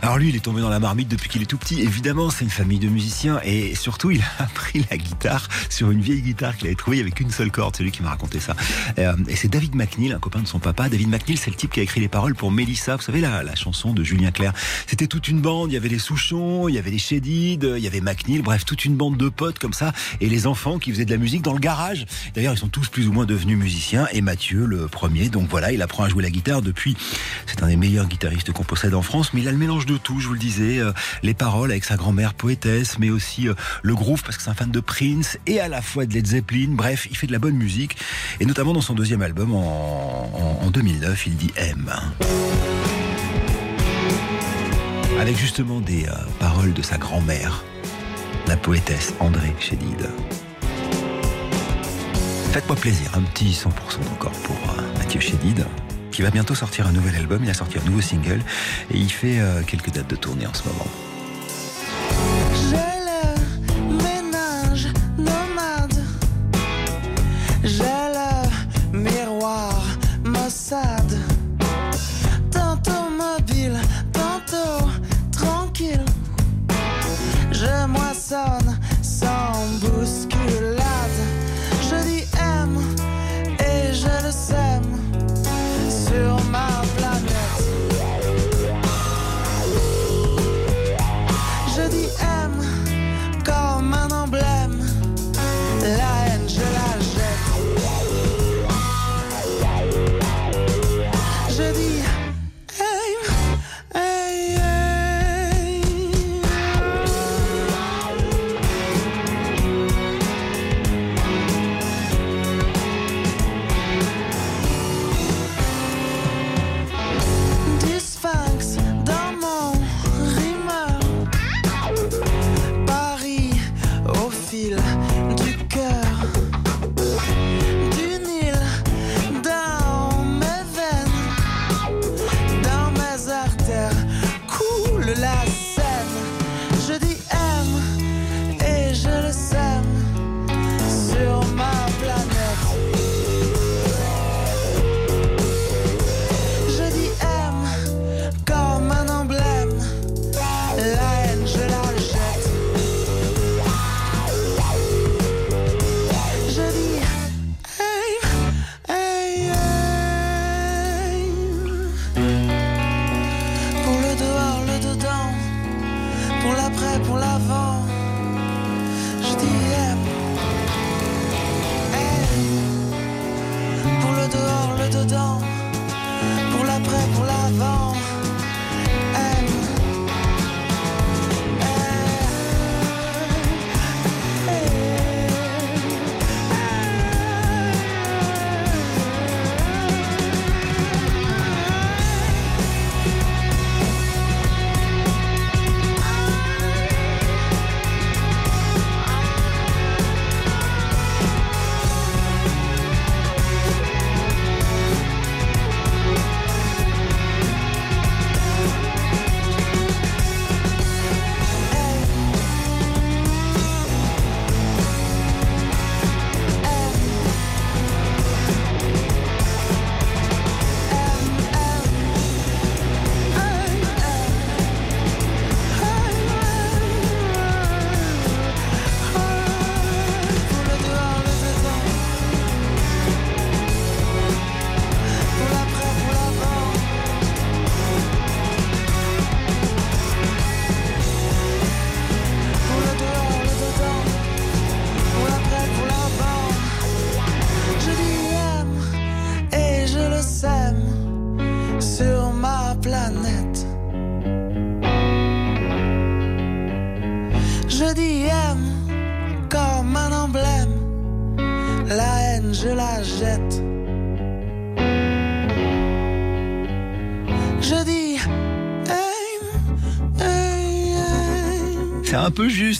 Alors lui, il est tombé dans la marmite depuis qu'il est tout petit. Évidemment, c'est une famille de musiciens et surtout, il a appris la guitare sur une vieille guitare qu'il avait trouvée avec une seule corde. C'est lui qui m'a raconté ça. Euh, et c'est David McNeil, un copain de son papa. David McNeil, c'est le type qui a écrit les paroles pour Mélissa. Vous savez, la, la chanson de Julien Clerc. C'était toute une bande. Il y avait les Souchons, il y avait les Chédid, il y avait McNeil. Bref, toute une bande de potes comme ça. Et les enfants qui faisaient de la musique dans le garage. D'ailleurs, ils sont tous plus ou moins devenus Et Mathieu, le premier. Donc voilà, il apprend à jouer la guitare depuis. C'est un des meilleurs guitaristes qu'on possède en France. Mais il a le mélange de tout, je vous le disais. Euh, les paroles avec sa grand-mère poétesse, mais aussi euh, le groove parce que c'est un fan de Prince et à la fois de Led Zeppelin. Bref, il fait de la bonne musique. Et notamment dans son deuxième album en 2009, il dit M. Avec justement des euh, paroles de sa grand-mère, la poétesse André Chédid. Faites-moi plaisir, un petit 100% encore pour euh, Mathieu Chédid, qui va bientôt sortir un nouvel album, il a sorti un nouveau single, et il fait euh, quelques dates de tournée en ce moment.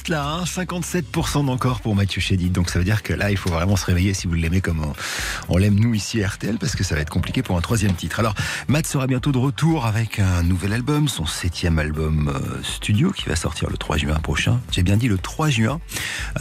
Là, hein 57% d'encore pour Mathieu Chédid. Donc ça veut dire que là, il faut vraiment se réveiller si vous l'aimez comme on, on l'aime nous ici à RTL, parce que ça va être compliqué pour un troisième titre. Alors, Matt sera bientôt de retour avec un nouvel album, son septième album euh, studio, qui va sortir le 3 juin prochain. J'ai bien dit le 3 juin.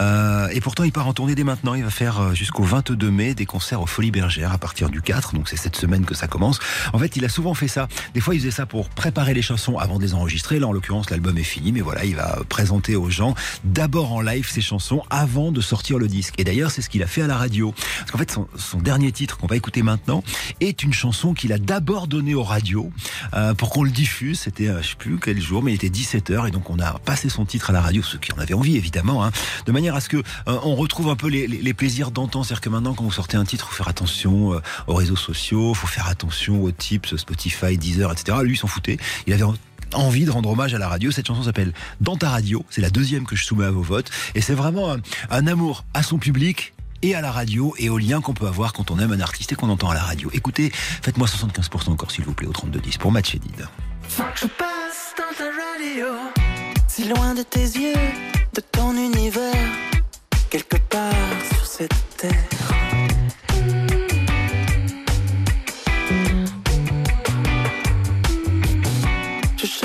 Euh, et pourtant, il part en tournée dès maintenant. Il va faire euh, jusqu'au 22 mai des concerts aux Folies Bergères à partir du 4. Donc c'est cette semaine que ça commence. En fait, il a souvent fait ça. Des fois, il faisait ça pour préparer les chansons avant de les enregistrer. Là, en l'occurrence, l'album est fini. Mais voilà, il va présenter aux gens d'abord en live ses chansons avant de sortir le disque. Et d'ailleurs, c'est ce qu'il a fait à la radio. Parce qu'en fait, son, son dernier titre qu'on va écouter maintenant est une chanson qu'il a d'abord donnée aux radios euh, pour qu'on le diffuse. C'était, euh, je sais plus quel jour, mais il était 17h et donc on a passé son titre à la radio, ceux qui en avaient envie évidemment, hein, de manière à ce que euh, on retrouve un peu les, les- les plaisirs d'antan. C'est-à-dire que maintenant, quand vous sortez un titre, faut faire attention euh, aux réseaux sociaux, faut faire attention aux tips, Spotify, Deezer, etc. Lui, il s'en foutait. Il avait envie de rendre hommage à la radio. Cette chanson s'appelle Dans ta radio. C'est la deuxième que je soumets à vos votes. Et c'est vraiment un, amour à son public et à la radio et au lien qu'on peut avoir quand on aime un artiste et qu'on entend à la radio. Écoutez, faites-moi 75% encore s'il vous plaît au 3210 pour Match Edid. Je passe dans ta radio. Loin de tes yeux, de ton univers, quelque part sur cette terre.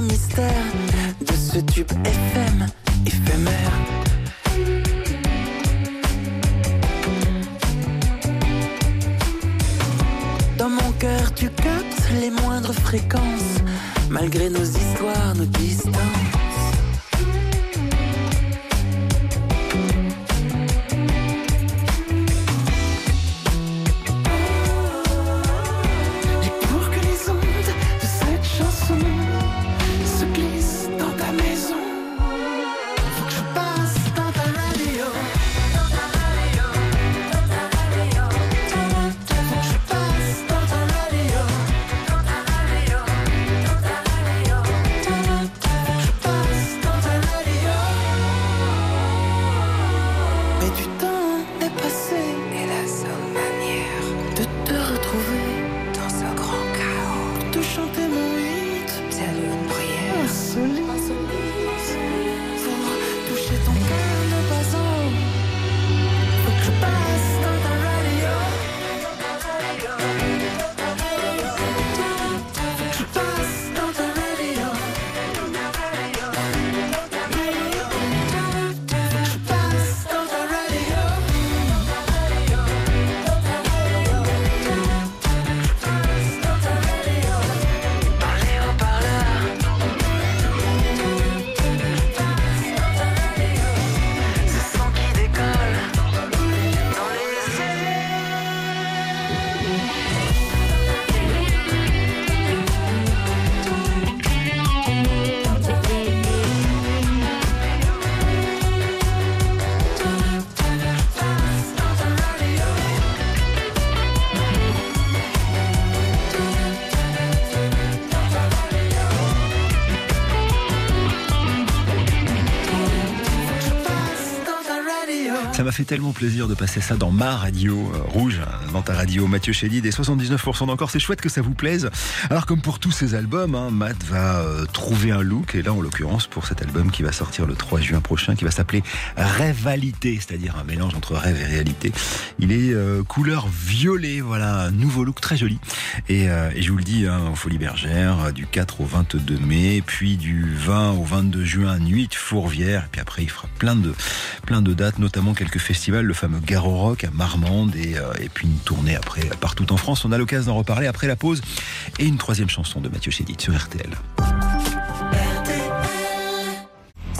De ce tube FM éphémère. Dans mon cœur, tu captes les moindres fréquences, malgré nos histoires, nos distances. Fait tellement plaisir de passer ça dans ma radio euh, rouge, dans ta radio Mathieu Chédid et 79% d'encore. C'est chouette que ça vous plaise. Alors comme pour tous ces albums, hein, Matt va euh, trouver un look et là en l'occurrence pour cet album qui va sortir le 3 juin prochain, qui va s'appeler Rêvalité, c'est-à-dire un mélange entre rêve et réalité. Il est euh, couleur violet, voilà un nouveau look très joli. Et, je vous le dis, hein, Folie Bergère, du 4 au 22 mai, puis du 20 au 22 juin, Nuit de Fourvière, et puis après il fera plein de dates, notamment quelques festivals, le fameux Garo Rock à Marmande et, euh, puis une tournée après partout en France. On a l'occasion d'en reparler après la pause et une troisième chanson de Mathieu Chédid sur RTL.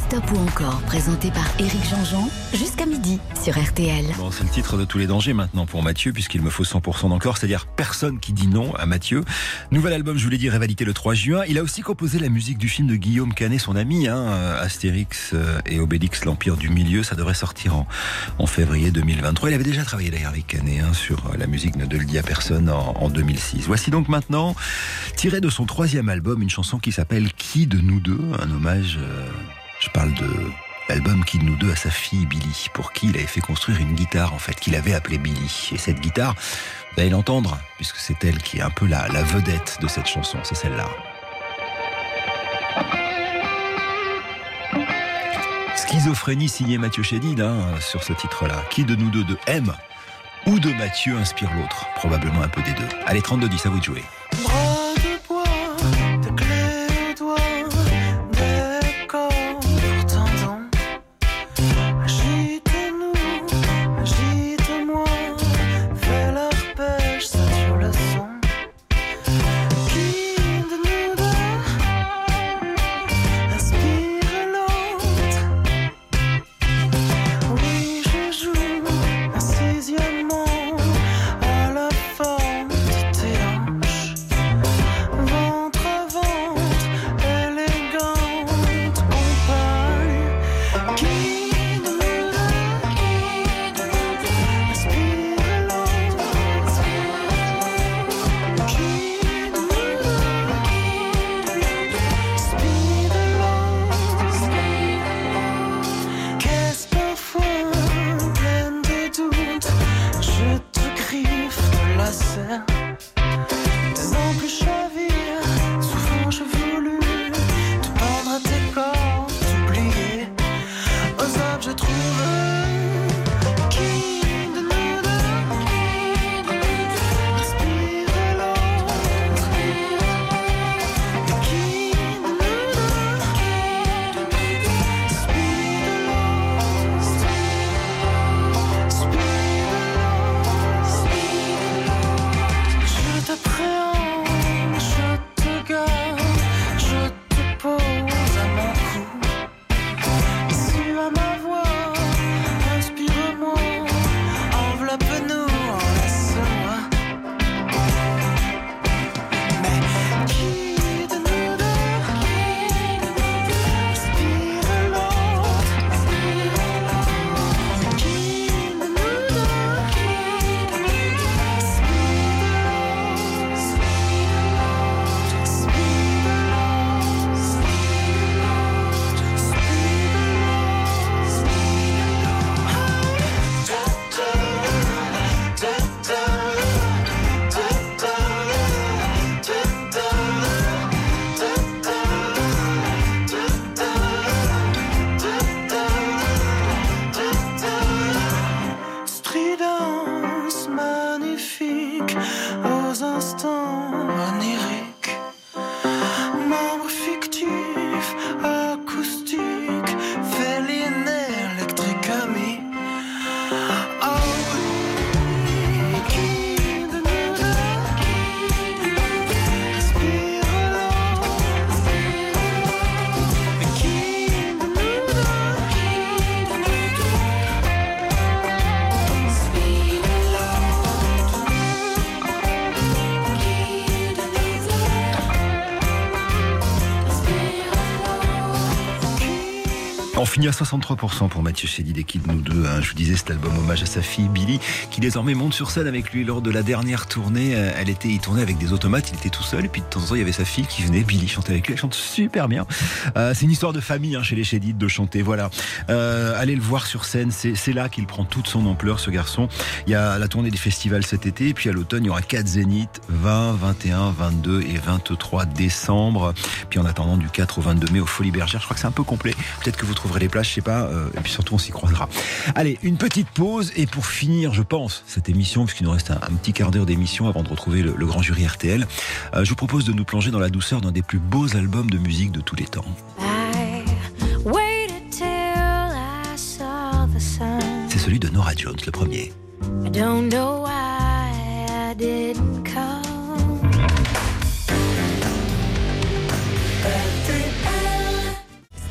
Stop ou encore, présenté par Éric Jean-Jean, jusqu'à midi sur RTL. Bon, c'est le titre de tous les dangers maintenant pour Mathieu, puisqu'il me faut 100% d'encore, c'est-à-dire personne qui dit non à Mathieu. Nouvel album, je vous l'ai dit, Rivalité le 3 juin. Il a aussi composé la musique du film de Guillaume Canet, son ami, hein, Astérix euh, et Obélix, l'Empire du Milieu. Ça devrait sortir en, février 2023. Il avait déjà travaillé d'ailleurs avec Canet hein, sur euh, la musique Ne de le dit à personne en, en 2006. Voici donc maintenant tiré de son troisième album, une chanson qui s'appelle Qui de nous deux? Un hommage, euh, je parle de l'album Qui de nous deux à sa fille Billy, pour qui il avait fait construire une guitare en fait, qu'il avait appelée Billy. Et cette guitare, vous allez l'entendre, puisque c'est elle qui est un peu la, la vedette de cette chanson, c'est celle-là. Schizophrénie signée Mathieu Chédid hein, sur ce titre-là. Qui de nous deux de M ou de Mathieu inspire l'autre? Probablement un peu des deux. Allez, 32-10, à vous de jouer. À 63% pour Mathieu Chédid et Kid nous deux. hein. Je vous disais cet album hommage à sa fille Billy, qui désormais monte sur scène avec lui lors de la dernière tournée. Euh, Elle était, il tournait avec des automates, il était tout seul, et puis de temps en temps il y avait sa fille qui venait, Billy chantait avec lui. Elle chante super bien. Euh, c'est une histoire de famille hein, chez les Chédid de chanter. Voilà. Euh, allez le voir sur scène, c'est là qu'il prend toute son ampleur, ce garçon. Il y a la tournée des festivals cet été, et puis à l'automne il y aura quatre zéniths, 20, 21, 22 et 23 décembre. Puis en attendant du 4 au 22 mai au Folie Bergère, je crois que c'est un peu complet. Peut-être que vous trouverez les places, je sais pas. euh, et puis surtout, on s'y croisera. Allez, une petite pause. Et pour finir, je pense, cette émission, puisqu'il nous reste un, un petit quart d'heure d'émission avant de retrouver le, le grand jury RTL, euh, je vous propose de nous plonger dans la douceur d'un des plus beaux albums de musique de tous les temps. C'est celui de Nora Jones, le premier. I don't know why I didn't come.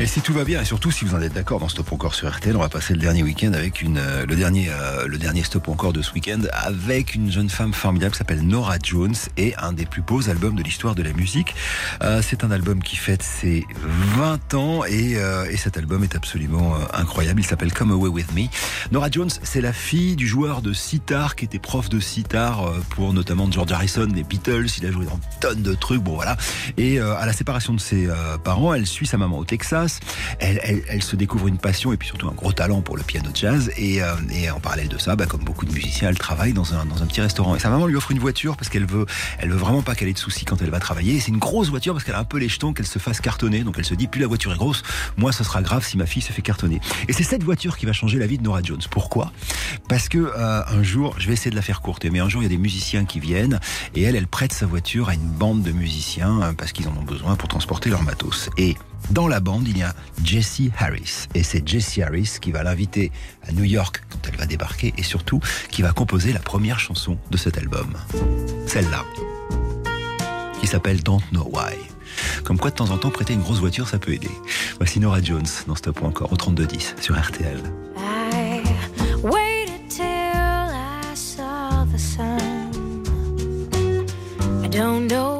Et si tout va bien, et surtout si vous en êtes d'accord dans Stop encore sur RTL, on va passer le dernier week-end avec une, euh, le dernier, euh, le dernier Stop encore de ce week-end avec une jeune femme formidable qui s'appelle Nora Jones et un des plus beaux albums de l'histoire de la musique. Euh, c'est un album qui fête ses 20 ans et, euh, et cet album est absolument euh, incroyable. Il s'appelle Come Away With Me. Nora Jones, c'est la fille du joueur de sitar qui était prof de sitar euh, pour notamment George Harrison, les Beatles. Il a joué dans tonnes de trucs. Bon voilà. Et à la séparation de ses parents, elle suit sa maman au Texas. Elle, se découvre une passion et puis surtout un gros talent pour le piano jazz. Et, euh, en parallèle de ça, bah, comme beaucoup de musiciens, elle travaille dans un, petit restaurant. Et sa maman lui offre une voiture parce qu'elle veut, elle veut vraiment pas qu'elle ait de soucis quand elle va travailler. C'est une grosse voiture parce qu'elle a un peu les jetons qu'elle se fasse cartonner. Donc elle se dit, plus la voiture est grosse, moi ce sera grave si ma fille se fait cartonner. Et c'est cette voiture qui va changer la vie de Nora Jones. Pourquoi? Parce que euh, un jour, je vais essayer de la faire courte, mais un jour il y a des musiciens qui viennent et elle, elle prête sa voiture à une bande de musiciens euh, parce qu'ils en ont besoin pour transporter leur matos. Et dans la bande, il y a Jesse Harris. Et c'est Jesse Harris qui va l'inviter à New York quand elle va débarquer et surtout qui va composer la première chanson de cet album. Celle-là. Qui s'appelle Don't Know Why. Comme quoi, de temps en temps, prêter une grosse voiture, ça peut aider. Voici Nora Jones dans Stop encore au 3210 sur RTL. Don't know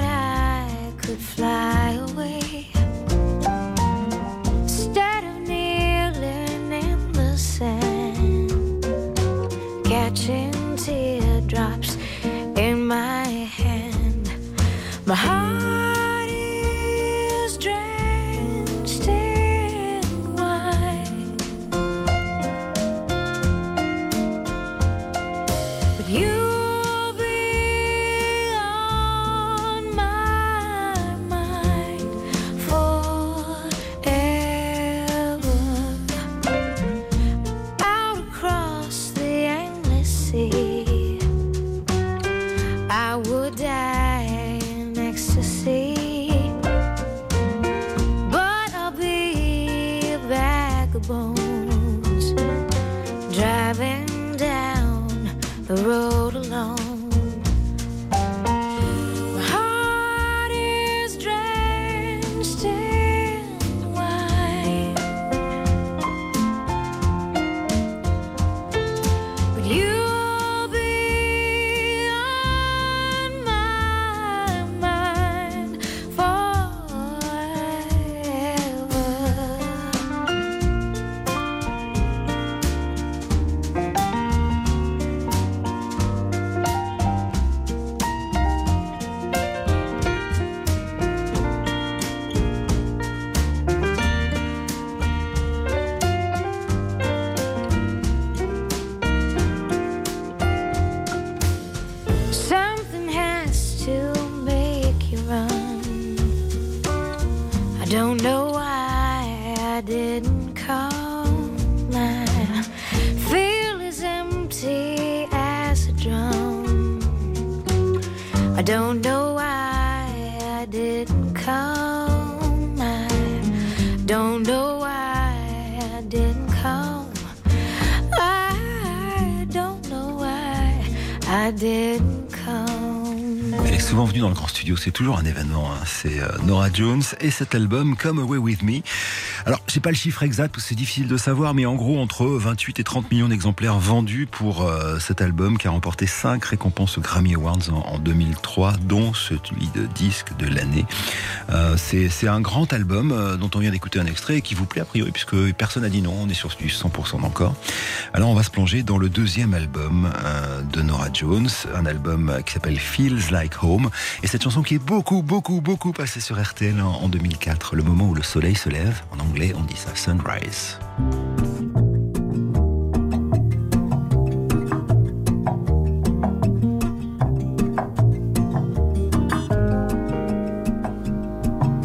My heart don't know why I didn't come. I feel as empty as a drum. I don't know why I didn't come. I don't know why I didn't come. I don't know why I didn't come. Elle est souvent venue dans le grand c'est toujours un événement. hein. C'est euh, Nora Jones et cet album Come Away With Me. Alors, j'ai pas le chiffre exact c'est difficile de savoir, mais en gros entre 28 et 30 millions d'exemplaires vendus pour euh, cet album qui a remporté 5 récompenses Grammy Awards en, en 2003, dont celui de disque de l'année. Euh, c'est un grand album euh, dont on vient d'écouter un extrait et qui vous plaît a priori puisque personne n'a dit non, on est sur du 100% d'encore. Alors on va se plonger dans le deuxième album de Nora Jones, un album qui s'appelle Feels Like Home et cette chanson qui est beaucoup, beaucoup, beaucoup passée sur RTL en, en 2004, le moment où le soleil se lève. En anglais, on dit ça uh, sunrise.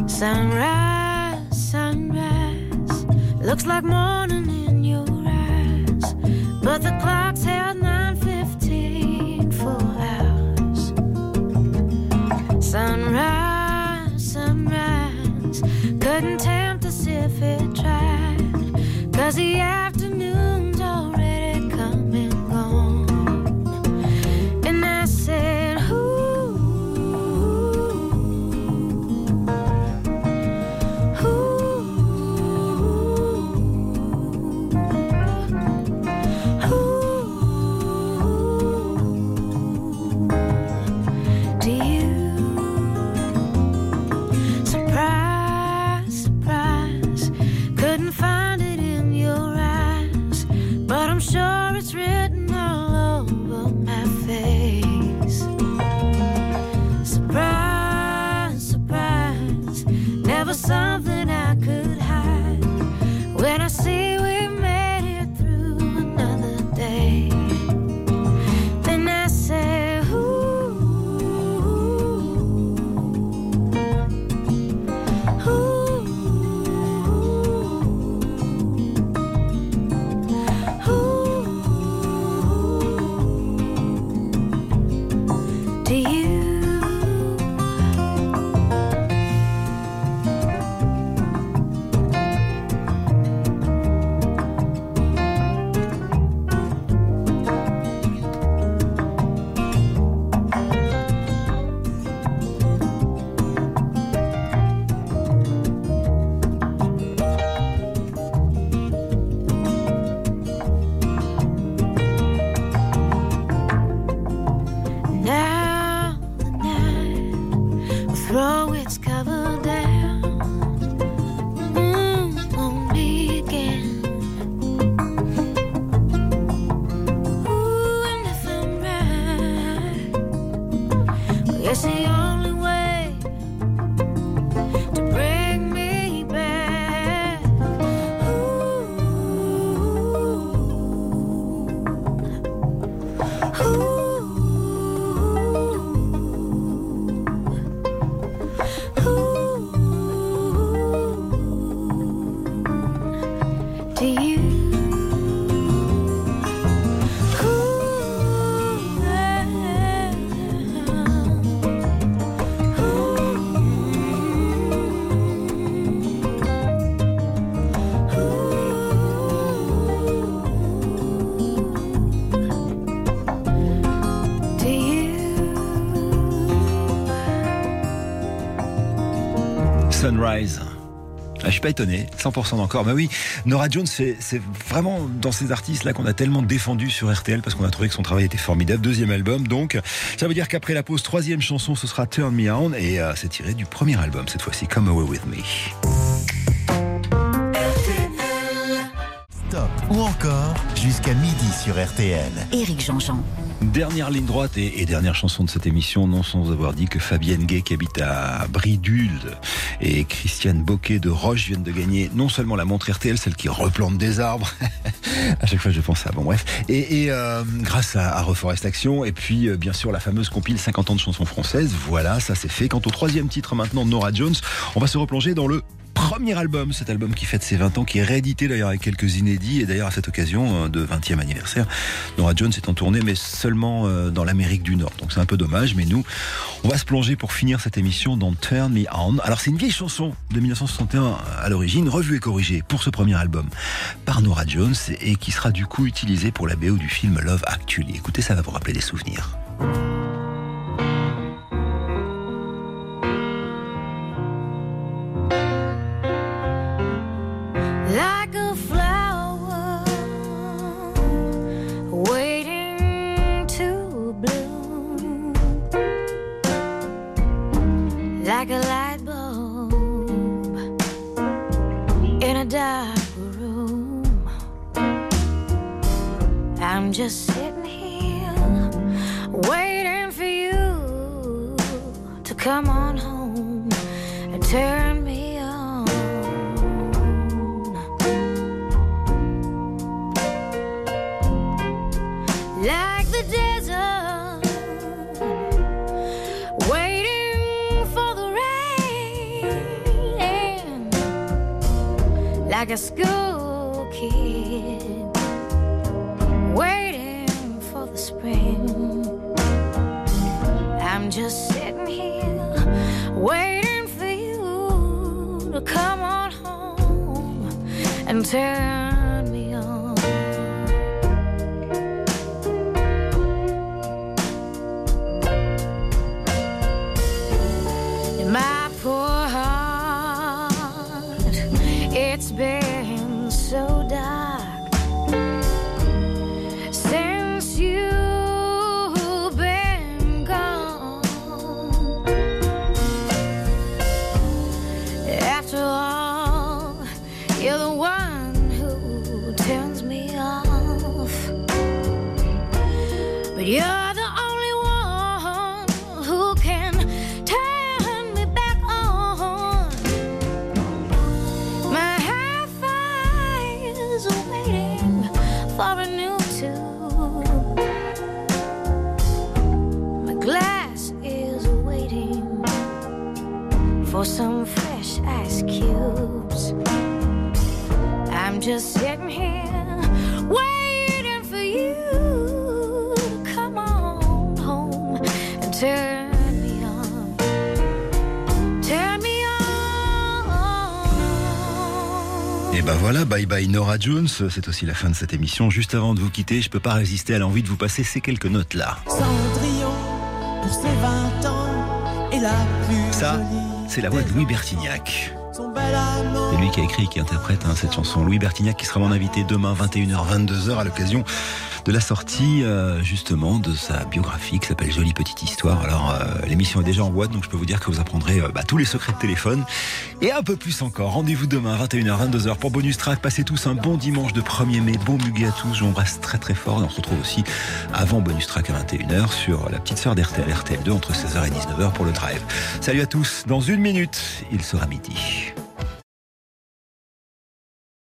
Sunrise, sunrise, looks like morning in your eyes, But the clock's Sunrise. Ah, je suis pas étonné, 100% encore. Bah oui, Nora Jones, c'est c'est vraiment dans ces artistes-là qu'on a tellement défendu sur RTL parce qu'on a trouvé que son travail était formidable. Deuxième album, donc ça veut dire qu'après la pause, troisième chanson, ce sera Turn Me On et euh, c'est tiré du premier album cette fois-ci, Come Away With Me. Stop ou encore jusqu'à midi sur RTL. Éric Jean-Jean. Dernière ligne droite et, dernière chanson de cette émission, non sans avoir dit que Fabienne Gay, qui habite à Bridule, et Christiane Boquet de Roche viennent de gagner non seulement la montre RTL, celle qui replante des arbres, [laughs] à chaque fois je pense à bon bref, et, euh, grâce à, à Reforest Action, et puis euh, bien sûr la fameuse compile 50 ans de chansons françaises, voilà, ça c'est fait. Quant au troisième titre maintenant, Nora Jones, on va se replonger dans le premier album, cet album qui fête ses 20 ans, qui est réédité d'ailleurs avec quelques inédits, et d'ailleurs à cette occasion euh, de 20e anniversaire, Nora Jones est en tournée, mais seulement euh, dans l'Amérique du Nord. Donc c'est un peu dommage, mais nous, on va se plonger pour finir cette émission dans Turn Me On. Alors c'est une vieille chanson de 1961 à l'origine, revue et corrigée pour ce premier album par Nora Jones, et qui sera du coup utilisée pour la BO du film Love Actually. Écoutez, ça va vous rappeler des souvenirs. Like a light bulb in a dark room. I'm just sitting here waiting for you to come on home and turn like a school kid waiting for the spring. I'm just sitting here waiting for you to come on home and tell. Voilà, bye bye Nora Jones. C'est aussi la fin de cette émission. Juste avant de vous quitter, je peux pas résister à l'envie de vous passer ces quelques notes là. Cendrillon, pour ses 20 ans, et la plus Ça, c'est la voix de Louis Bertignac. C'est lui qui a écrit et qui interprète hein, cette chanson. Louis Bertignac qui sera mon invité demain 21h 22h à l'occasion de la sortie euh, justement de sa biographie qui s'appelle Jolie petite histoire. Alors euh, l'émission est déjà en boîte donc je peux vous dire que vous apprendrez euh, bah, tous les secrets de téléphone et un peu plus encore. Rendez-vous demain 21h 22h pour bonus track. Passez tous un bon dimanche de 1er mai. Bon muguet à tous. Je vous très très fort et on se retrouve aussi avant bonus track à 21h sur la petite sœur d'RTL RTL2 entre 16h et 19h pour le drive. Salut à tous. Dans une minute, il sera midi.